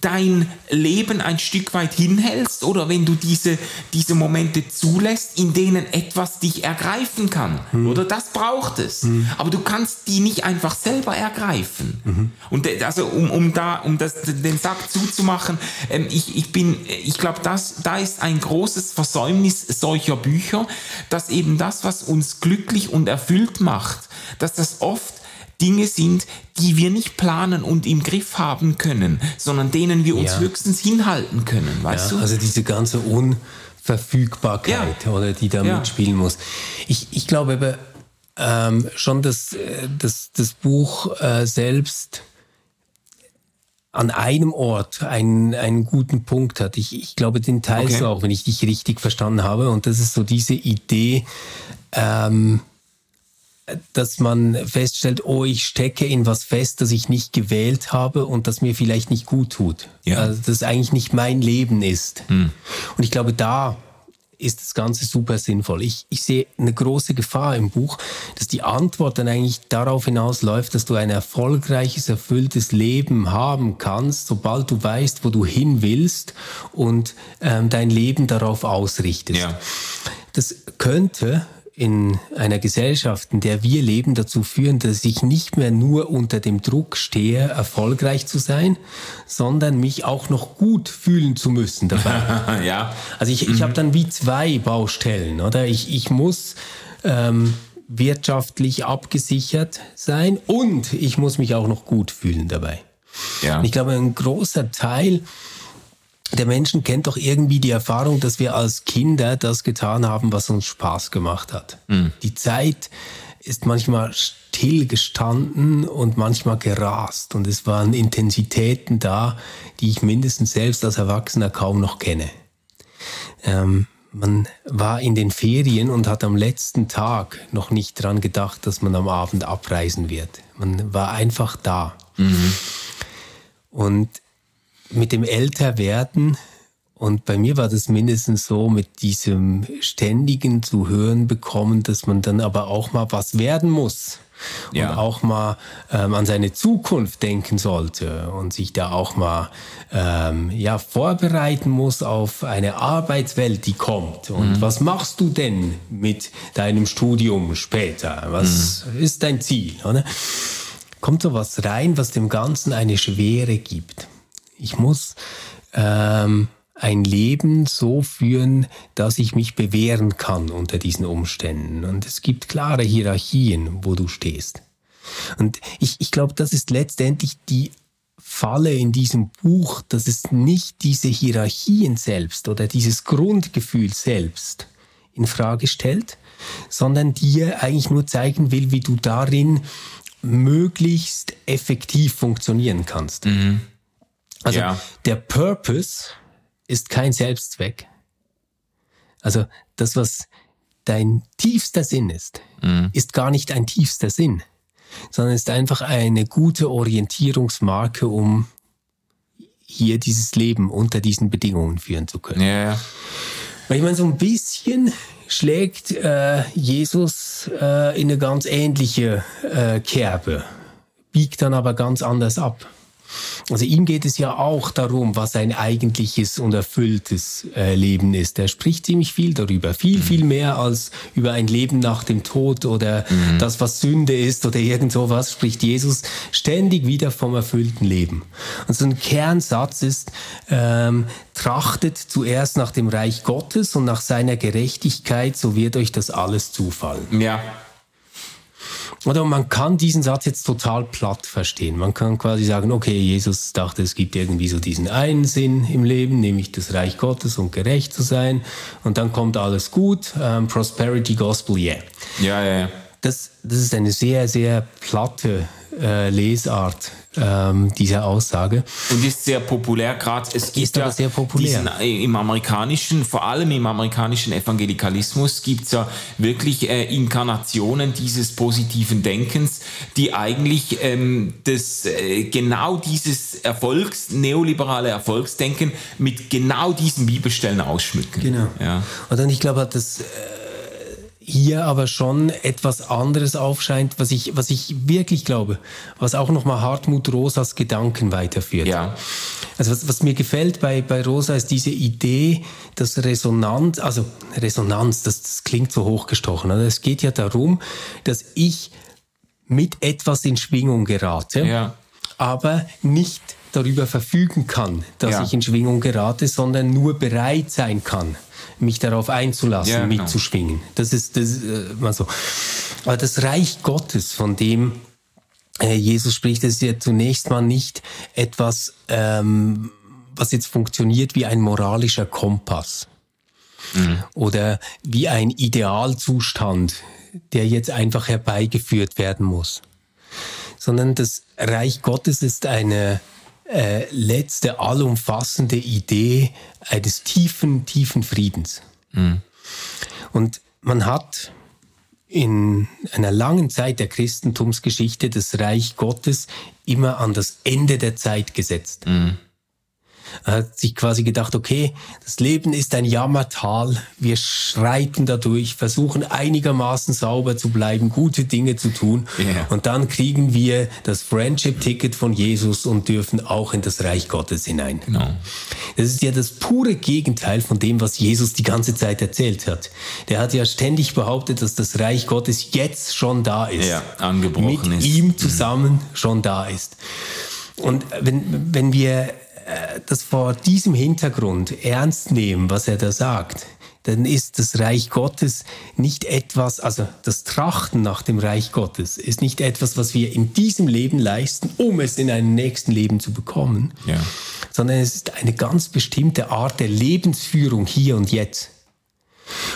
dein Leben ein Stück weit hinhältst oder wenn du diese, diese Momente zulässt, in denen etwas dich ergreifen kann. Mhm. Oder das braucht es. Mhm. Aber du kannst die nicht einfach selber ergreifen. Mhm. Und also um, um da, um das, den Sack zuzumachen, ähm, ich, ich bin, ich glaube, das, da ist ein großes Versäumnis solcher Bücher, dass eben das, was uns glücklich und erfüllt macht, dass das oft Dinge sind, die wir nicht planen und im Griff haben können, sondern denen wir uns ja. höchstens hinhalten können, weißt ja, du? Also diese ganze Unverfügbarkeit, ja. oder die da mitspielen muss. Ich, ich glaube aber ähm, schon, dass, äh, dass das Buch äh, selbst an einem Ort einen, einen guten Punkt hat. Ich, ich glaube, den teilst okay. du auch, wenn ich dich richtig verstanden habe. Und das ist so diese Idee, ähm, dass man feststellt, oh, ich stecke in was fest, das ich nicht gewählt habe und das mir vielleicht nicht gut tut. Ja. Also, das eigentlich nicht mein Leben ist. Hm. Und ich glaube, da ist das Ganze super sinnvoll. Ich, ich sehe eine große Gefahr im Buch, dass die Antwort dann eigentlich darauf hinausläuft, dass du ein erfolgreiches, erfülltes Leben haben kannst, sobald du weißt, wo du hin willst und ähm, dein Leben darauf ausrichtest. Ja. Das könnte in einer Gesellschaft, in der wir leben, dazu führen, dass ich nicht mehr nur unter dem Druck stehe, erfolgreich zu sein, sondern mich auch noch gut fühlen zu müssen dabei. ja. Also ich, ich mhm. habe dann wie zwei Baustellen, oder? Ich, ich muss ähm, wirtschaftlich abgesichert sein und ich muss mich auch noch gut fühlen dabei. Ja. Ich glaube, ein großer Teil der Menschen kennt doch irgendwie die Erfahrung, dass wir als Kinder das getan haben, was uns Spaß gemacht hat. Mhm. Die Zeit ist manchmal still gestanden und manchmal gerast. Und es waren Intensitäten da, die ich mindestens selbst als Erwachsener kaum noch kenne. Ähm, man war in den Ferien und hat am letzten Tag noch nicht dran gedacht, dass man am Abend abreisen wird. Man war einfach da. Mhm. Und mit dem Älterwerden, und bei mir war das mindestens so mit diesem ständigen zu hören bekommen, dass man dann aber auch mal was werden muss. Ja. Und auch mal ähm, an seine Zukunft denken sollte und sich da auch mal ähm, ja, vorbereiten muss auf eine Arbeitswelt, die kommt. Und mhm. was machst du denn mit deinem Studium später? Was mhm. ist dein Ziel? Oder? Kommt so was rein, was dem Ganzen eine Schwere gibt. Ich muss ähm, ein Leben so führen, dass ich mich bewähren kann unter diesen Umständen. Und es gibt klare Hierarchien, wo du stehst. Und ich, ich glaube, das ist letztendlich die Falle in diesem Buch, dass es nicht diese Hierarchien selbst oder dieses Grundgefühl selbst in Frage stellt, sondern dir eigentlich nur zeigen will, wie du darin möglichst effektiv funktionieren kannst. Mhm. Also ja. der Purpose ist kein Selbstzweck. Also das, was dein tiefster Sinn ist, mhm. ist gar nicht ein tiefster Sinn, sondern ist einfach eine gute Orientierungsmarke, um hier dieses Leben unter diesen Bedingungen führen zu können. Ja. Weil ich meine, so ein bisschen schlägt äh, Jesus äh, in eine ganz ähnliche äh, Kerbe, biegt dann aber ganz anders ab. Also ihm geht es ja auch darum, was ein eigentliches und erfülltes äh, Leben ist. Er spricht ziemlich viel darüber, viel, mhm. viel mehr als über ein Leben nach dem Tod oder mhm. das, was Sünde ist oder irgend sowas, spricht Jesus ständig wieder vom erfüllten Leben. Und so ein Kernsatz ist, ähm, trachtet zuerst nach dem Reich Gottes und nach seiner Gerechtigkeit, so wird euch das alles zufallen. Ja. Oder man kann diesen Satz jetzt total platt verstehen. Man kann quasi sagen, okay, Jesus dachte, es gibt irgendwie so diesen einen Sinn im Leben, nämlich das Reich Gottes und gerecht zu sein. Und dann kommt alles gut. Ähm, Prosperity Gospel, yeah. Ja, ja, ja. Das, das ist eine sehr, sehr platte äh, Lesart ähm, dieser Aussage. Und ist sehr populär, gerade es gibt ist ja sehr populär. Diesen, äh, im amerikanischen, vor allem im amerikanischen Evangelikalismus gibt es ja wirklich äh, Inkarnationen dieses positiven Denkens, die eigentlich ähm, das, äh, genau dieses Erfolgs, neoliberale Erfolgsdenken mit genau diesen Bibelstellen ausschmücken. Genau. Ja. Und dann, ich glaube, das äh, hier aber schon etwas anderes aufscheint, was ich, was ich wirklich glaube, was auch nochmal Hartmut Rosas Gedanken weiterführt. Ja. Also was, was mir gefällt bei, bei Rosa ist diese Idee, dass Resonanz, also Resonanz, das, das klingt so hochgestochen. Also es geht ja darum, dass ich mit etwas in Schwingung gerate, ja. aber nicht darüber verfügen kann, dass ja. ich in Schwingung gerate, sondern nur bereit sein kann mich darauf einzulassen, ja, genau. mitzuschwingen. Das ist das, äh, mal so. Aber das Reich Gottes, von dem äh, Jesus spricht, ist ja zunächst mal nicht etwas, ähm, was jetzt funktioniert wie ein moralischer Kompass mhm. oder wie ein Idealzustand, der jetzt einfach herbeigeführt werden muss, sondern das Reich Gottes ist eine äh, letzte allumfassende Idee eines tiefen, tiefen Friedens. Mhm. Und man hat in einer langen Zeit der Christentumsgeschichte das Reich Gottes immer an das Ende der Zeit gesetzt. Mhm. Er hat sich quasi gedacht, okay, das Leben ist ein Jammertal, wir schreiten dadurch, versuchen einigermaßen sauber zu bleiben, gute Dinge zu tun yeah. und dann kriegen wir das Friendship-Ticket von Jesus und dürfen auch in das Reich Gottes hinein. Genau. Das ist ja das pure Gegenteil von dem, was Jesus die ganze Zeit erzählt hat. Der hat ja ständig behauptet, dass das Reich Gottes jetzt schon da ist. Ja, angebrochen mit ist. ihm mhm. zusammen mhm. schon da ist. Und wenn, wenn wir das vor diesem Hintergrund ernst nehmen, was er da sagt, dann ist das Reich Gottes nicht etwas, also das Trachten nach dem Reich Gottes ist nicht etwas, was wir in diesem Leben leisten, um es in einem nächsten Leben zu bekommen, ja. sondern es ist eine ganz bestimmte Art der Lebensführung hier und jetzt.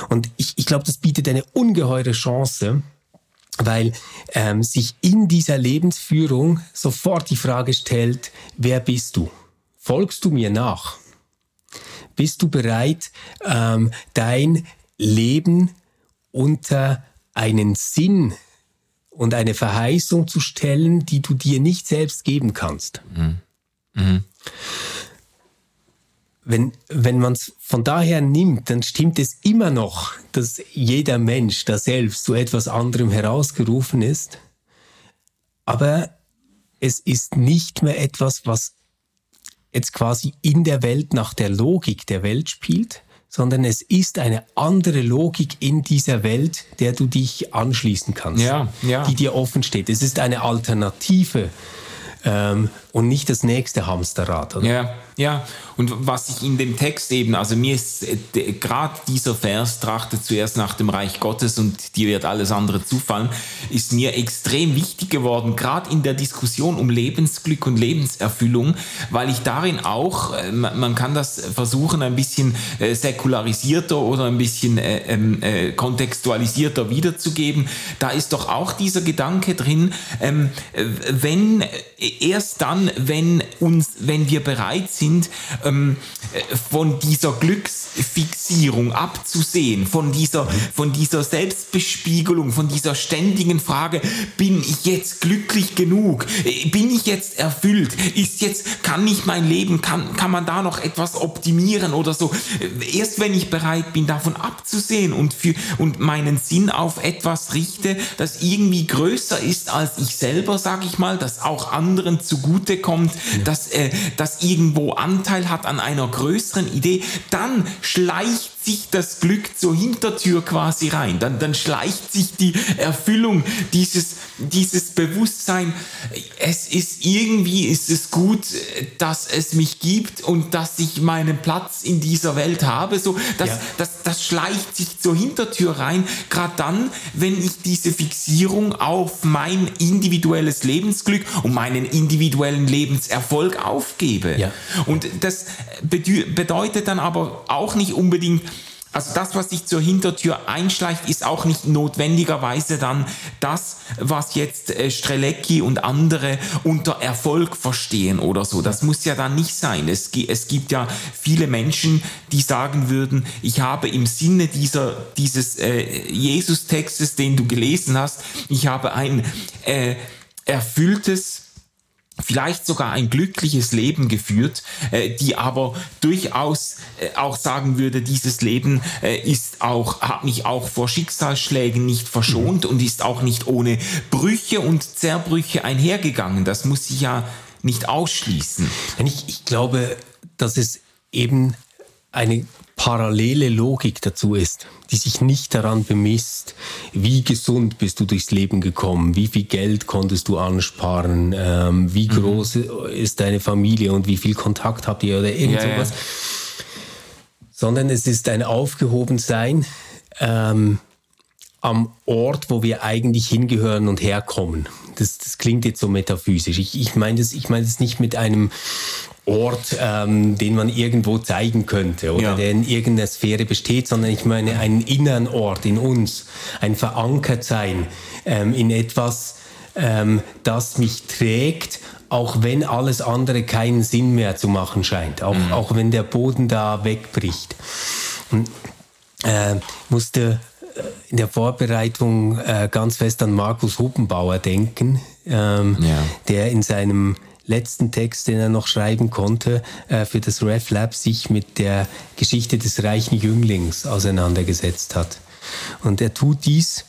Und ich, ich glaube, das bietet eine ungeheure Chance, weil ähm, sich in dieser Lebensführung sofort die Frage stellt, wer bist du? Folgst du mir nach? Bist du bereit, ähm, dein Leben unter einen Sinn und eine Verheißung zu stellen, die du dir nicht selbst geben kannst? Mhm. Mhm wenn, wenn man es von daher nimmt, dann stimmt es immer noch, dass jeder Mensch da selbst zu etwas anderem herausgerufen ist. Aber es ist nicht mehr etwas, was jetzt quasi in der Welt nach der Logik der Welt spielt, sondern es ist eine andere Logik in dieser Welt, der du dich anschließen kannst, ja, ja. die dir offen steht. Es ist eine Alternative ähm, und nicht das nächste Hamsterrad. Oder? Ja, ja. Und was ich in dem Text eben, also mir ist äh, gerade dieser Vers, trachtet zuerst nach dem Reich Gottes und dir wird alles andere zufallen, ist mir extrem wichtig geworden, gerade in der Diskussion um Lebensglück und Lebenserfüllung, weil ich darin auch, äh, man kann das versuchen, ein bisschen äh, säkularisierter oder ein bisschen ähm, kontextualisierter wiederzugeben. Da ist doch auch dieser Gedanke drin, ähm, wenn erst dann, wenn uns, wenn wir bereit sind, ähm, von dieser Glücksfixierung abzusehen, von dieser, von dieser Selbstbespiegelung, von dieser ständigen Frage, bin ich jetzt glücklich genug? Bin ich jetzt erfüllt? Ist jetzt, kann ich mein Leben, kann, kann man da noch etwas optimieren oder so? Erst wenn ich bereit bin, davon abzusehen und für, und meinen Sinn auf etwas richte, das irgendwie größer ist als ich selber, sage ich mal, das auch anderen zugutekommt, ja. dass, äh, das irgendwo Anteil hat an einer größeren Idee, dann schleicht sich das Glück zur Hintertür quasi rein. Dann, dann schleicht sich die Erfüllung dieses, dieses Bewusstsein. Es ist irgendwie, ist es gut, dass es mich gibt und dass ich meinen Platz in dieser Welt habe. So, das, ja. das, das schleicht sich zur Hintertür rein. Gerade dann, wenn ich diese Fixierung auf mein individuelles Lebensglück und meinen individuellen Lebenserfolg aufgebe. Ja. Und das bedeutet dann aber auch nicht unbedingt, also das, was sich zur Hintertür einschleicht, ist auch nicht notwendigerweise dann das, was jetzt äh, Strelecki und andere unter Erfolg verstehen oder so. Das muss ja dann nicht sein. Es, es gibt ja viele Menschen, die sagen würden, ich habe im Sinne dieser, dieses äh, Jesus-Textes, den du gelesen hast, ich habe ein äh, erfülltes vielleicht sogar ein glückliches Leben geführt, äh, die aber durchaus äh, auch sagen würde, dieses Leben äh, ist auch, hat mich auch vor Schicksalsschlägen nicht verschont und ist auch nicht ohne Brüche und Zerbrüche einhergegangen. Das muss ich ja nicht ausschließen. Ich, ich glaube, dass es eben eine parallele Logik dazu ist, die sich nicht daran bemisst, wie gesund bist du durchs Leben gekommen, wie viel Geld konntest du ansparen, ähm, wie mhm. groß ist deine Familie und wie viel Kontakt habt ihr oder irgend sowas, ja, ja. sondern es ist ein Aufgehobensein ähm, am Ort, wo wir eigentlich hingehören und herkommen. Das, das klingt jetzt so metaphysisch. Ich, ich meine das, ich meine das nicht mit einem Ort, ähm, den man irgendwo zeigen könnte oder ja. der in irgendeiner Sphäre besteht, sondern ich meine einen inneren Ort in uns, ein Verankertsein ähm, in etwas, ähm, das mich trägt, auch wenn alles andere keinen Sinn mehr zu machen scheint, auch, mhm. auch wenn der Boden da wegbricht. Und, äh, musste äh, in der Vorbereitung äh, ganz fest an Markus Huppenbauer denken, ähm, ja. der in seinem letzten Text, den er noch schreiben konnte, äh, für das RefLab sich mit der Geschichte des reichen Jünglings auseinandergesetzt hat. Und er tut dies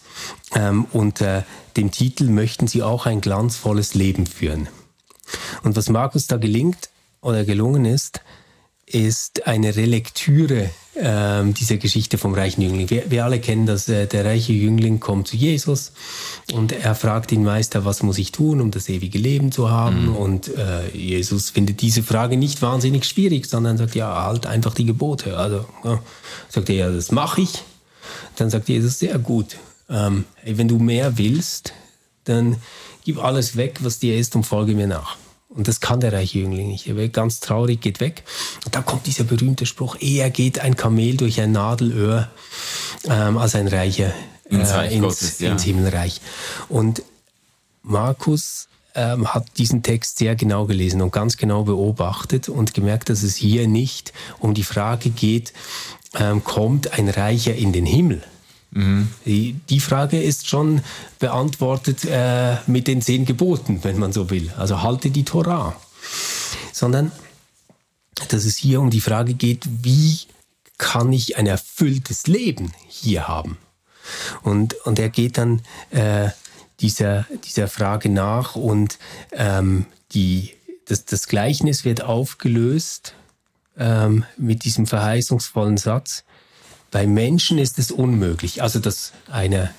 ähm, unter dem Titel Möchten Sie auch ein glanzvolles Leben führen. Und was Markus da gelingt oder gelungen ist, ist eine Relektüre äh, dieser Geschichte vom reichen Jüngling. Wir, wir alle kennen das, äh, der reiche Jüngling kommt zu Jesus und er fragt ihn Meister, was muss ich tun, um das ewige Leben zu haben? Mhm. Und äh, Jesus findet diese Frage nicht wahnsinnig schwierig, sondern sagt, ja, halt einfach die Gebote. Also ja, sagt er, ja, das mache ich. Dann sagt Jesus, sehr gut. Ähm, wenn du mehr willst, dann gib alles weg, was dir ist und folge mir nach. Und das kann der reiche Jüngling nicht. Er wird ganz traurig, geht weg. Dann kommt dieser berühmte Spruch, eher geht ein Kamel durch ein Nadelöhr ähm, als ein Reicher äh, ins, ins, Gottes, ja. ins Himmelreich. Und Markus ähm, hat diesen Text sehr genau gelesen und ganz genau beobachtet und gemerkt, dass es hier nicht um die Frage geht, ähm, kommt ein Reicher in den Himmel? Mhm. Die, die, Frage ist schon beantwortet äh, mit den zehn Geboten, wenn man so will. Also halte die Torah. Sondern, dass es hier um die Frage geht, wie kann ich ein erfülltes Leben hier haben? Und, und er geht dann äh, dieser, dieser Frage nach und ähm, die, das, das Gleichnis wird aufgelöst ähm, mit diesem verheißungsvollen Satz. Bei Menschen ist es unmöglich, also dass eine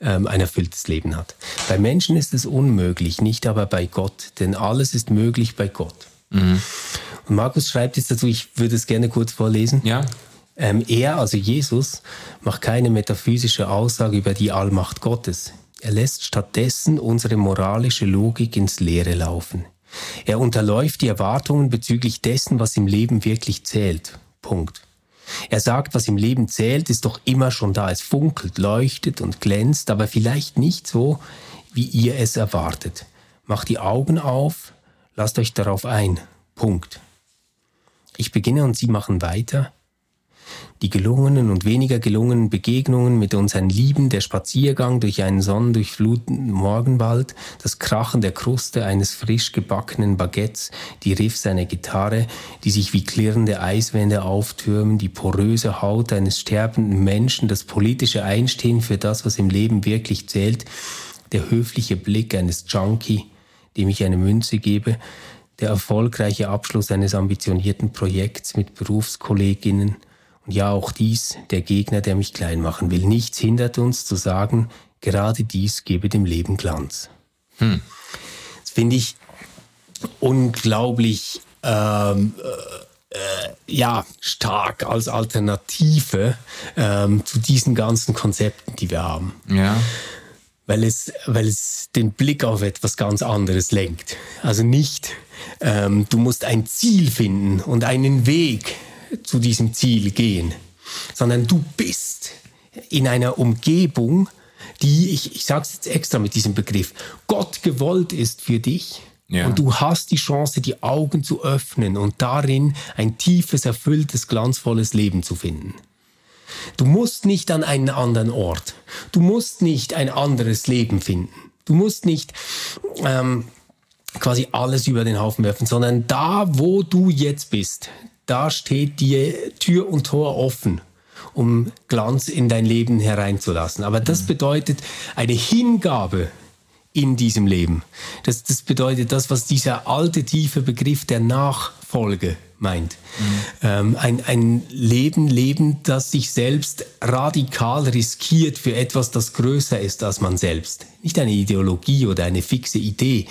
ähm, ein erfülltes Leben hat. Bei Menschen ist es unmöglich, nicht aber bei Gott, denn alles ist möglich bei Gott. Mhm. Und Markus schreibt jetzt dazu, ich würde es gerne kurz vorlesen. Ja. Ähm, er, also Jesus, macht keine metaphysische Aussage über die Allmacht Gottes. Er lässt stattdessen unsere moralische Logik ins Leere laufen. Er unterläuft die Erwartungen bezüglich dessen, was im Leben wirklich zählt. Punkt. Er sagt, was im Leben zählt, ist doch immer schon da. Es funkelt, leuchtet und glänzt, aber vielleicht nicht so, wie ihr es erwartet. Macht die Augen auf, lasst euch darauf ein. Punkt. Ich beginne und Sie machen weiter. Die gelungenen und weniger gelungenen Begegnungen mit unseren Lieben, der Spaziergang durch einen sonnendurchfluteten Morgenwald, das Krachen der Kruste eines frisch gebackenen Baguettes, die Riffs einer Gitarre, die sich wie klirrende Eiswände auftürmen, die poröse Haut eines sterbenden Menschen, das politische Einstehen für das, was im Leben wirklich zählt, der höfliche Blick eines Junkie, dem ich eine Münze gebe, der erfolgreiche Abschluss eines ambitionierten Projekts mit Berufskolleginnen, und ja, auch dies, der Gegner, der mich klein machen will. Nichts hindert uns zu sagen, gerade dies gebe dem Leben Glanz. Hm. Das finde ich unglaublich ähm, äh, äh, ja, stark als Alternative ähm, zu diesen ganzen Konzepten, die wir haben. Ja. Weil es, weil es den Blick auf etwas ganz anderes lenkt. Also nicht, ähm, du musst ein Ziel finden und einen Weg zu diesem Ziel gehen, sondern du bist in einer Umgebung, die, ich, ich sage es jetzt extra mit diesem Begriff, Gott gewollt ist für dich. Ja. Und du hast die Chance, die Augen zu öffnen und darin ein tiefes, erfülltes, glanzvolles Leben zu finden. Du musst nicht an einen anderen Ort. Du musst nicht ein anderes Leben finden. Du musst nicht ähm, quasi alles über den Haufen werfen, sondern da, wo du jetzt bist, da steht dir Tür und Tor offen, um Glanz in dein Leben hereinzulassen. Aber das bedeutet eine Hingabe in diesem Leben. Das, das bedeutet das, was dieser alte, tiefe Begriff der Nachfolge meint. Mhm. Ähm, ein, ein Leben, Leben, das sich selbst radikal riskiert für etwas, das größer ist als man selbst. Nicht eine Ideologie oder eine fixe Idee,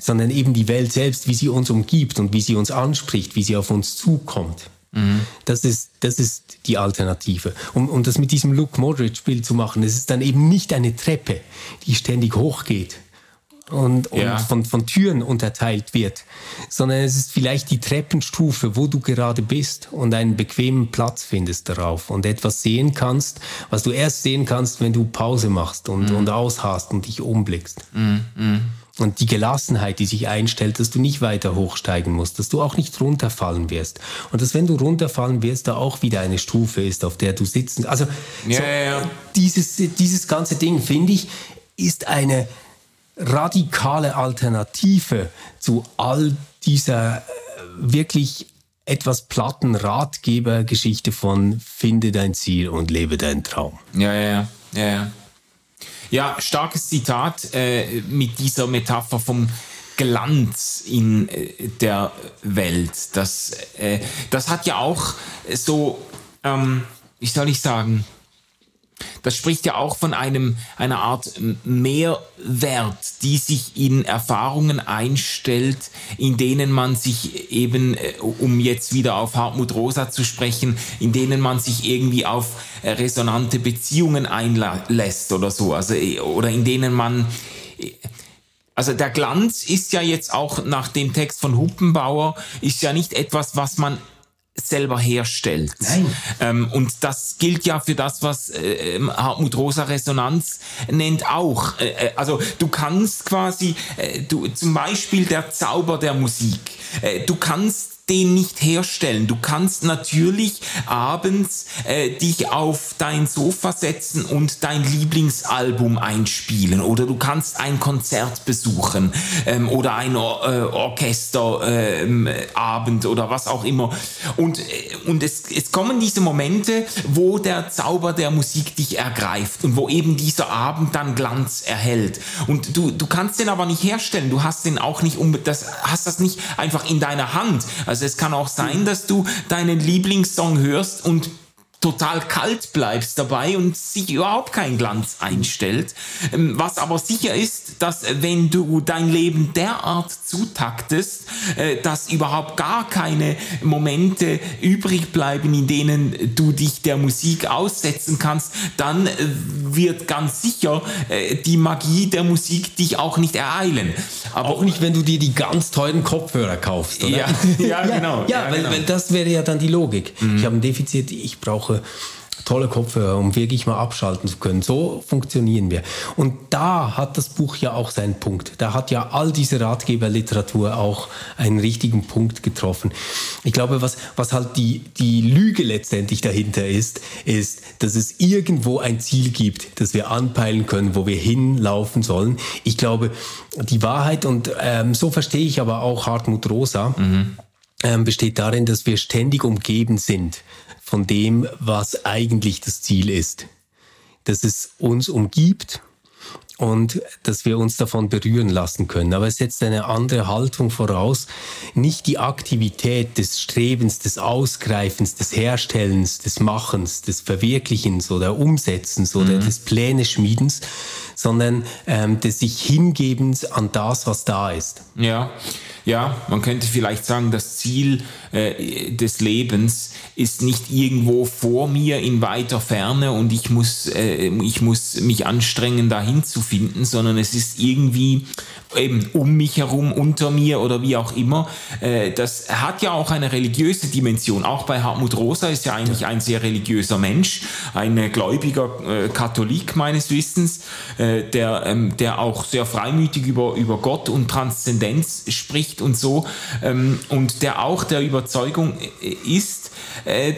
sondern eben die Welt selbst, wie sie uns umgibt und wie sie uns anspricht, wie sie auf uns zukommt. Mhm. Das, ist, das ist die Alternative. Um, um das mit diesem Luke Modric-Bild zu machen, es ist dann eben nicht eine Treppe, die ständig hochgeht, und, ja. von, von Türen unterteilt wird, sondern es ist vielleicht die Treppenstufe, wo du gerade bist und einen bequemen Platz findest darauf und etwas sehen kannst, was du erst sehen kannst, wenn du Pause machst und, mhm. und aushast und dich umblickst. Mhm. Und die Gelassenheit, die sich einstellt, dass du nicht weiter hochsteigen musst, dass du auch nicht runterfallen wirst. Und dass wenn du runterfallen wirst, da auch wieder eine Stufe ist, auf der du sitzen. Also ja, so, ja, ja. Dieses, dieses ganze Ding, finde ich, ist eine, radikale Alternative zu all dieser äh, wirklich etwas platten Ratgebergeschichte von finde dein Ziel und lebe deinen Traum. Ja, ja, ja, ja. Ja, starkes Zitat äh, mit dieser Metapher vom Glanz in äh, der Welt. Das, äh, das hat ja auch so, ähm, wie soll ich sagen, das spricht ja auch von einem, einer Art Mehrwert, die sich in Erfahrungen einstellt, in denen man sich eben, äh, um jetzt wieder auf Hartmut Rosa zu sprechen, in denen man sich irgendwie auf äh, resonante Beziehungen einlässt oder so, also, äh, oder in denen man, also der Glanz ist ja jetzt auch nach dem Text von Huppenbauer, ist ja nicht etwas, was man selber herstellt. Ähm, und das gilt ja für das, was äh, Hartmut Rosa Resonanz nennt auch. Äh, äh, also du kannst quasi, äh, du zum Beispiel der Zauber der Musik. Äh, du kannst den nicht herstellen. Du kannst natürlich abends äh, dich auf dein Sofa setzen und dein Lieblingsalbum einspielen oder du kannst ein Konzert besuchen ähm, oder ein Or äh, Orchesterabend ähm, oder was auch immer. Und, äh, und es, es kommen diese Momente, wo der Zauber der Musik dich ergreift und wo eben dieser Abend dann Glanz erhält. Und du, du kannst den aber nicht herstellen. Du hast den auch nicht, das, hast das nicht einfach in deiner Hand. Also es kann auch sein, dass du deinen Lieblingssong hörst und total kalt bleibst dabei und sich überhaupt kein Glanz einstellt. Ähm, was aber sicher ist, dass äh, wenn du dein Leben derart zutaktest, äh, dass überhaupt gar keine Momente übrig bleiben, in denen du dich der Musik aussetzen kannst, dann äh, wird ganz sicher die Magie der Musik dich auch nicht ereilen. Aber auch nicht, wenn du dir die ganz teuren Kopfhörer kaufst, oder? Ja, ja, genau. Ja, ja, weil, genau. weil das wäre ja dann die Logik. Mhm. Ich habe ein Defizit, ich brauche brauche tolle Kopfhörer, um wirklich mal abschalten zu können. So funktionieren wir. Und da hat das Buch ja auch seinen Punkt. Da hat ja all diese Ratgeberliteratur auch einen richtigen Punkt getroffen. Ich glaube, was, was halt die, die Lüge letztendlich dahinter ist, ist, dass es irgendwo ein Ziel gibt, das wir anpeilen können, wo wir hinlaufen sollen. Ich glaube, die Wahrheit, und ähm, so verstehe ich aber auch Hartmut Rosa, mhm. ähm, besteht darin, dass wir ständig umgeben sind von dem, was eigentlich das Ziel ist. Dass es uns umgibt und dass wir uns davon berühren lassen können. Aber es setzt eine andere Haltung voraus, nicht die Aktivität des Strebens, des Ausgreifens, des Herstellens, des Machens, des Verwirklichens oder Umsetzens oder mhm. des Pläneschmiedens, sondern ähm, des sich Hingebens an das, was da ist. Ja, ja, man könnte vielleicht sagen, das Ziel äh, des Lebens ist nicht irgendwo vor mir in weiter Ferne und ich muss, äh, ich muss mich anstrengen, dahin zu finden, sondern es ist irgendwie eben um mich herum, unter mir oder wie auch immer. Äh, das hat ja auch eine religiöse Dimension. Auch bei Hartmut Rosa ist ja eigentlich ein sehr religiöser Mensch, ein gläubiger äh, Katholik meines Wissens, äh, der, ähm, der auch sehr freimütig über, über Gott und Transzendenz spricht und so ähm, und der auch der Überzeugung ist,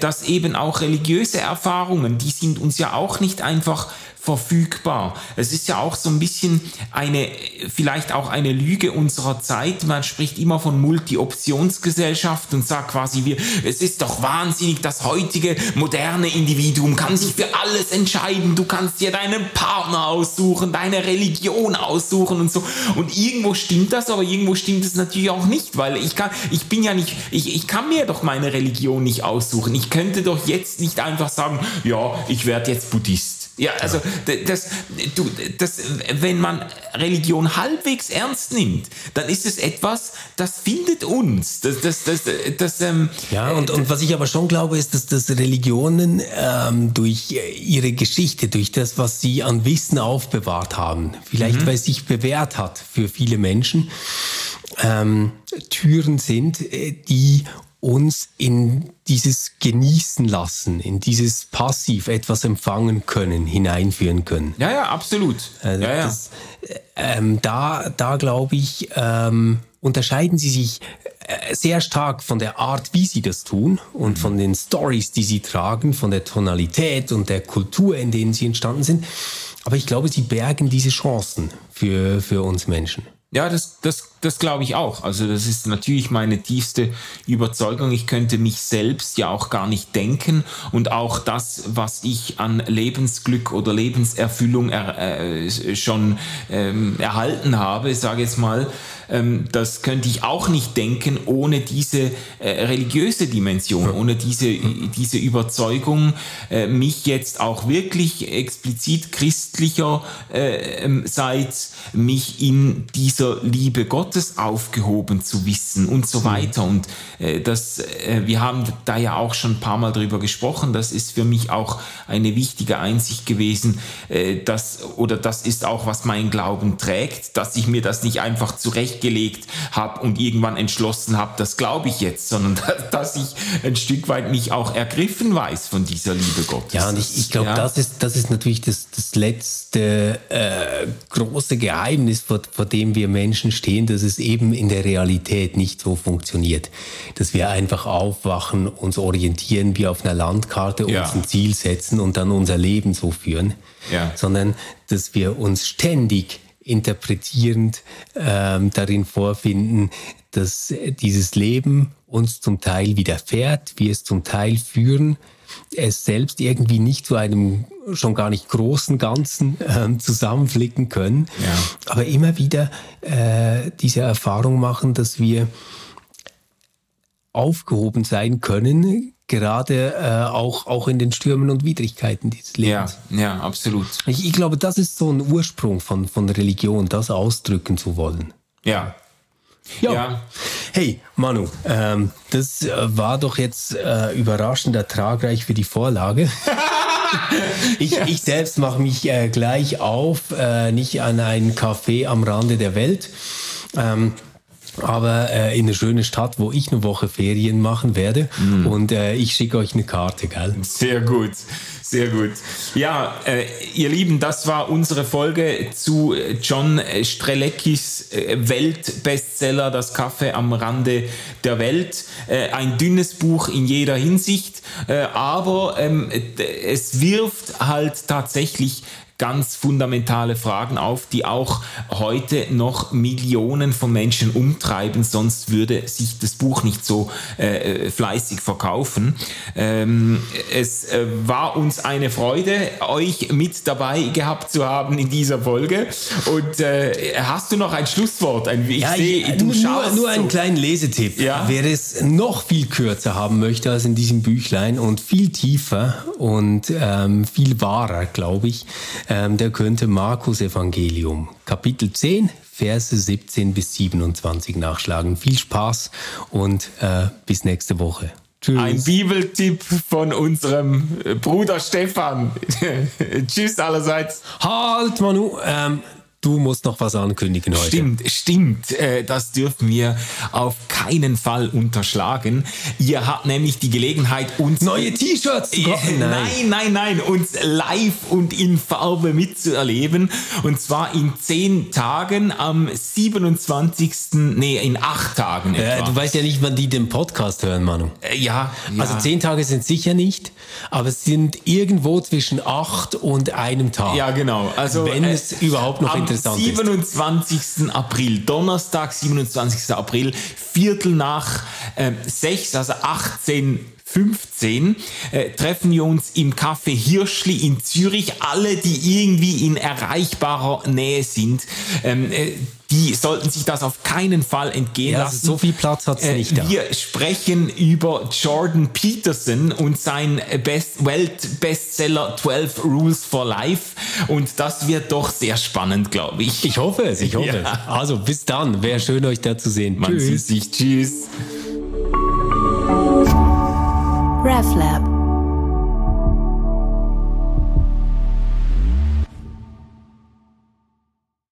dass eben auch religiöse Erfahrungen, die sind uns ja auch nicht einfach verfügbar. Es ist ja auch so ein bisschen eine, vielleicht auch eine Lüge unserer Zeit. Man spricht immer von Multi-Optionsgesellschaft und sagt quasi, wir, es ist doch wahnsinnig, das heutige moderne Individuum kann sich für alles entscheiden. Du kannst dir deinen Partner aussuchen, deine Religion aussuchen und so. Und irgendwo stimmt das, aber irgendwo stimmt es natürlich auch nicht, weil ich kann, ich bin ja nicht, ich, ich kann mir doch meine Religion nicht aussuchen. Ich könnte doch jetzt nicht einfach sagen, ja, ich werde jetzt Buddhist. Ja, also das, du, das, wenn man Religion halbwegs ernst nimmt, dann ist es etwas, das findet uns. Das, das, das, das, ähm, ja, und, und was ich aber schon glaube, ist, dass, dass Religionen ähm, durch ihre Geschichte, durch das, was sie an Wissen aufbewahrt haben, vielleicht mhm. weil es sich bewährt hat für viele Menschen, ähm, Türen sind, äh, die uns in dieses Genießen lassen, in dieses passiv etwas empfangen können, hineinführen können. Ja, ja, absolut. Also ja, ja. Das, ähm, da, da glaube ich, ähm, unterscheiden sie sich äh, sehr stark von der Art, wie sie das tun und mhm. von den Stories, die sie tragen, von der Tonalität und der Kultur, in denen sie entstanden sind. Aber ich glaube, sie bergen diese Chancen für, für uns Menschen. Ja, das, das das glaube ich auch. Also das ist natürlich meine tiefste Überzeugung. Ich könnte mich selbst ja auch gar nicht denken und auch das, was ich an Lebensglück oder Lebenserfüllung er, äh, schon ähm, erhalten habe, sage jetzt mal, ähm, das könnte ich auch nicht denken ohne diese äh, religiöse Dimension, ohne diese, diese Überzeugung, äh, mich jetzt auch wirklich explizit christlicher äh, seid, mich in dieser Liebe Gottes aufgehoben zu wissen und so weiter. Und äh, das, äh, wir haben da ja auch schon ein paar Mal drüber gesprochen. Das ist für mich auch eine wichtige Einsicht gewesen, äh, dass, oder das ist auch, was mein Glauben trägt, dass ich mir das nicht einfach zurechtgelegt habe und irgendwann entschlossen habe, das glaube ich jetzt, sondern dass ich ein Stück weit mich auch ergriffen weiß von dieser Liebe Gottes. Ja, und ich, ich glaube, ja. das, ist, das ist natürlich das, das letzte äh, große Geheimnis, vor, vor dem wir Menschen stehen, dass es eben in der Realität nicht so funktioniert. Dass wir einfach aufwachen, uns orientieren wie auf einer Landkarte, ja. uns ein Ziel setzen und dann unser Leben so führen, ja. sondern dass wir uns ständig interpretierend ähm, darin vorfinden, dass dieses Leben uns zum Teil widerfährt, wir es zum Teil führen, es selbst irgendwie nicht zu einem schon gar nicht großen Ganzen äh, zusammenflicken können, ja. aber immer wieder äh, diese Erfahrung machen, dass wir aufgehoben sein können, gerade äh, auch, auch in den Stürmen und Widrigkeiten dieses Lebens. Ja, ja, absolut. Ich, ich glaube, das ist so ein Ursprung von, von Religion, das ausdrücken zu wollen. Ja, ja. ja. Hey, Manu, ähm, das äh, war doch jetzt äh, überraschend ertragreich für die Vorlage. ich, yes. ich selbst mache mich äh, gleich auf, äh, nicht an einen Café am Rande der Welt. Ähm, aber äh, in eine schöne Stadt, wo ich eine Woche Ferien machen werde. Mm. Und äh, ich schicke euch eine Karte, gell? Sehr gut. Sehr gut. Ja, äh, ihr Lieben, das war unsere Folge zu John Streleckis äh, Weltbestseller Das Kaffee am Rande der Welt. Äh, ein dünnes Buch in jeder Hinsicht, äh, aber ähm, es wirft halt tatsächlich ganz fundamentale Fragen auf, die auch heute noch Millionen von Menschen umtreiben, sonst würde sich das Buch nicht so äh, fleißig verkaufen. Ähm, es äh, war uns eine Freude, euch mit dabei gehabt zu haben in dieser Folge. Und äh, hast du noch ein Schlusswort? Ein, ich ja, sehe, du nur, schaust nur einen so. kleinen Lesetipp. Ja? Wer es noch viel kürzer haben möchte als in diesem Büchlein und viel tiefer und ähm, viel wahrer, glaube ich, ähm, der könnte Markus Evangelium, Kapitel 10, Verse 17 bis 27 nachschlagen. Viel Spaß und äh, bis nächste Woche. Tschüss. Ein Bibeltipp von unserem Bruder Stefan. Tschüss allerseits. Halt, Manu. Ähm, Du musst noch was ankündigen heute. Stimmt, stimmt. Äh, das dürfen wir auf keinen Fall unterschlagen. Ihr habt nämlich die Gelegenheit, uns neue T-Shirts zu kaufen. Nein, nein, nein, uns live und in Farbe mitzuerleben. Und zwar in zehn Tagen am 27. Nee, in acht Tagen. Äh, du weißt ja nicht, wann die den Podcast hören, Manu. Äh, ja, ja. Also zehn Tage sind sicher nicht, aber es sind irgendwo zwischen acht und einem Tag. Ja, genau. Also wenn es überhaupt noch interessiert interessant 27. Ist. April, Donnerstag, 27. April, Viertel nach äh, sechs, also 18 15 äh, treffen wir uns im Café Hirschli in Zürich. Alle, die irgendwie in erreichbarer Nähe sind, ähm, äh, die sollten sich das auf keinen Fall entgehen ja, lassen. So viel Platz hat es äh, nicht. Da. Wir sprechen über Jordan Peterson und sein Best Weltbestseller 12 Rules for Life. Und das wird doch sehr spannend, glaube ich. Ich hoffe es, ich hoffe ja. es. Also bis dann. Wäre schön, euch da zu sehen. Man Tschüss. sieht sich. Tschüss. RefLab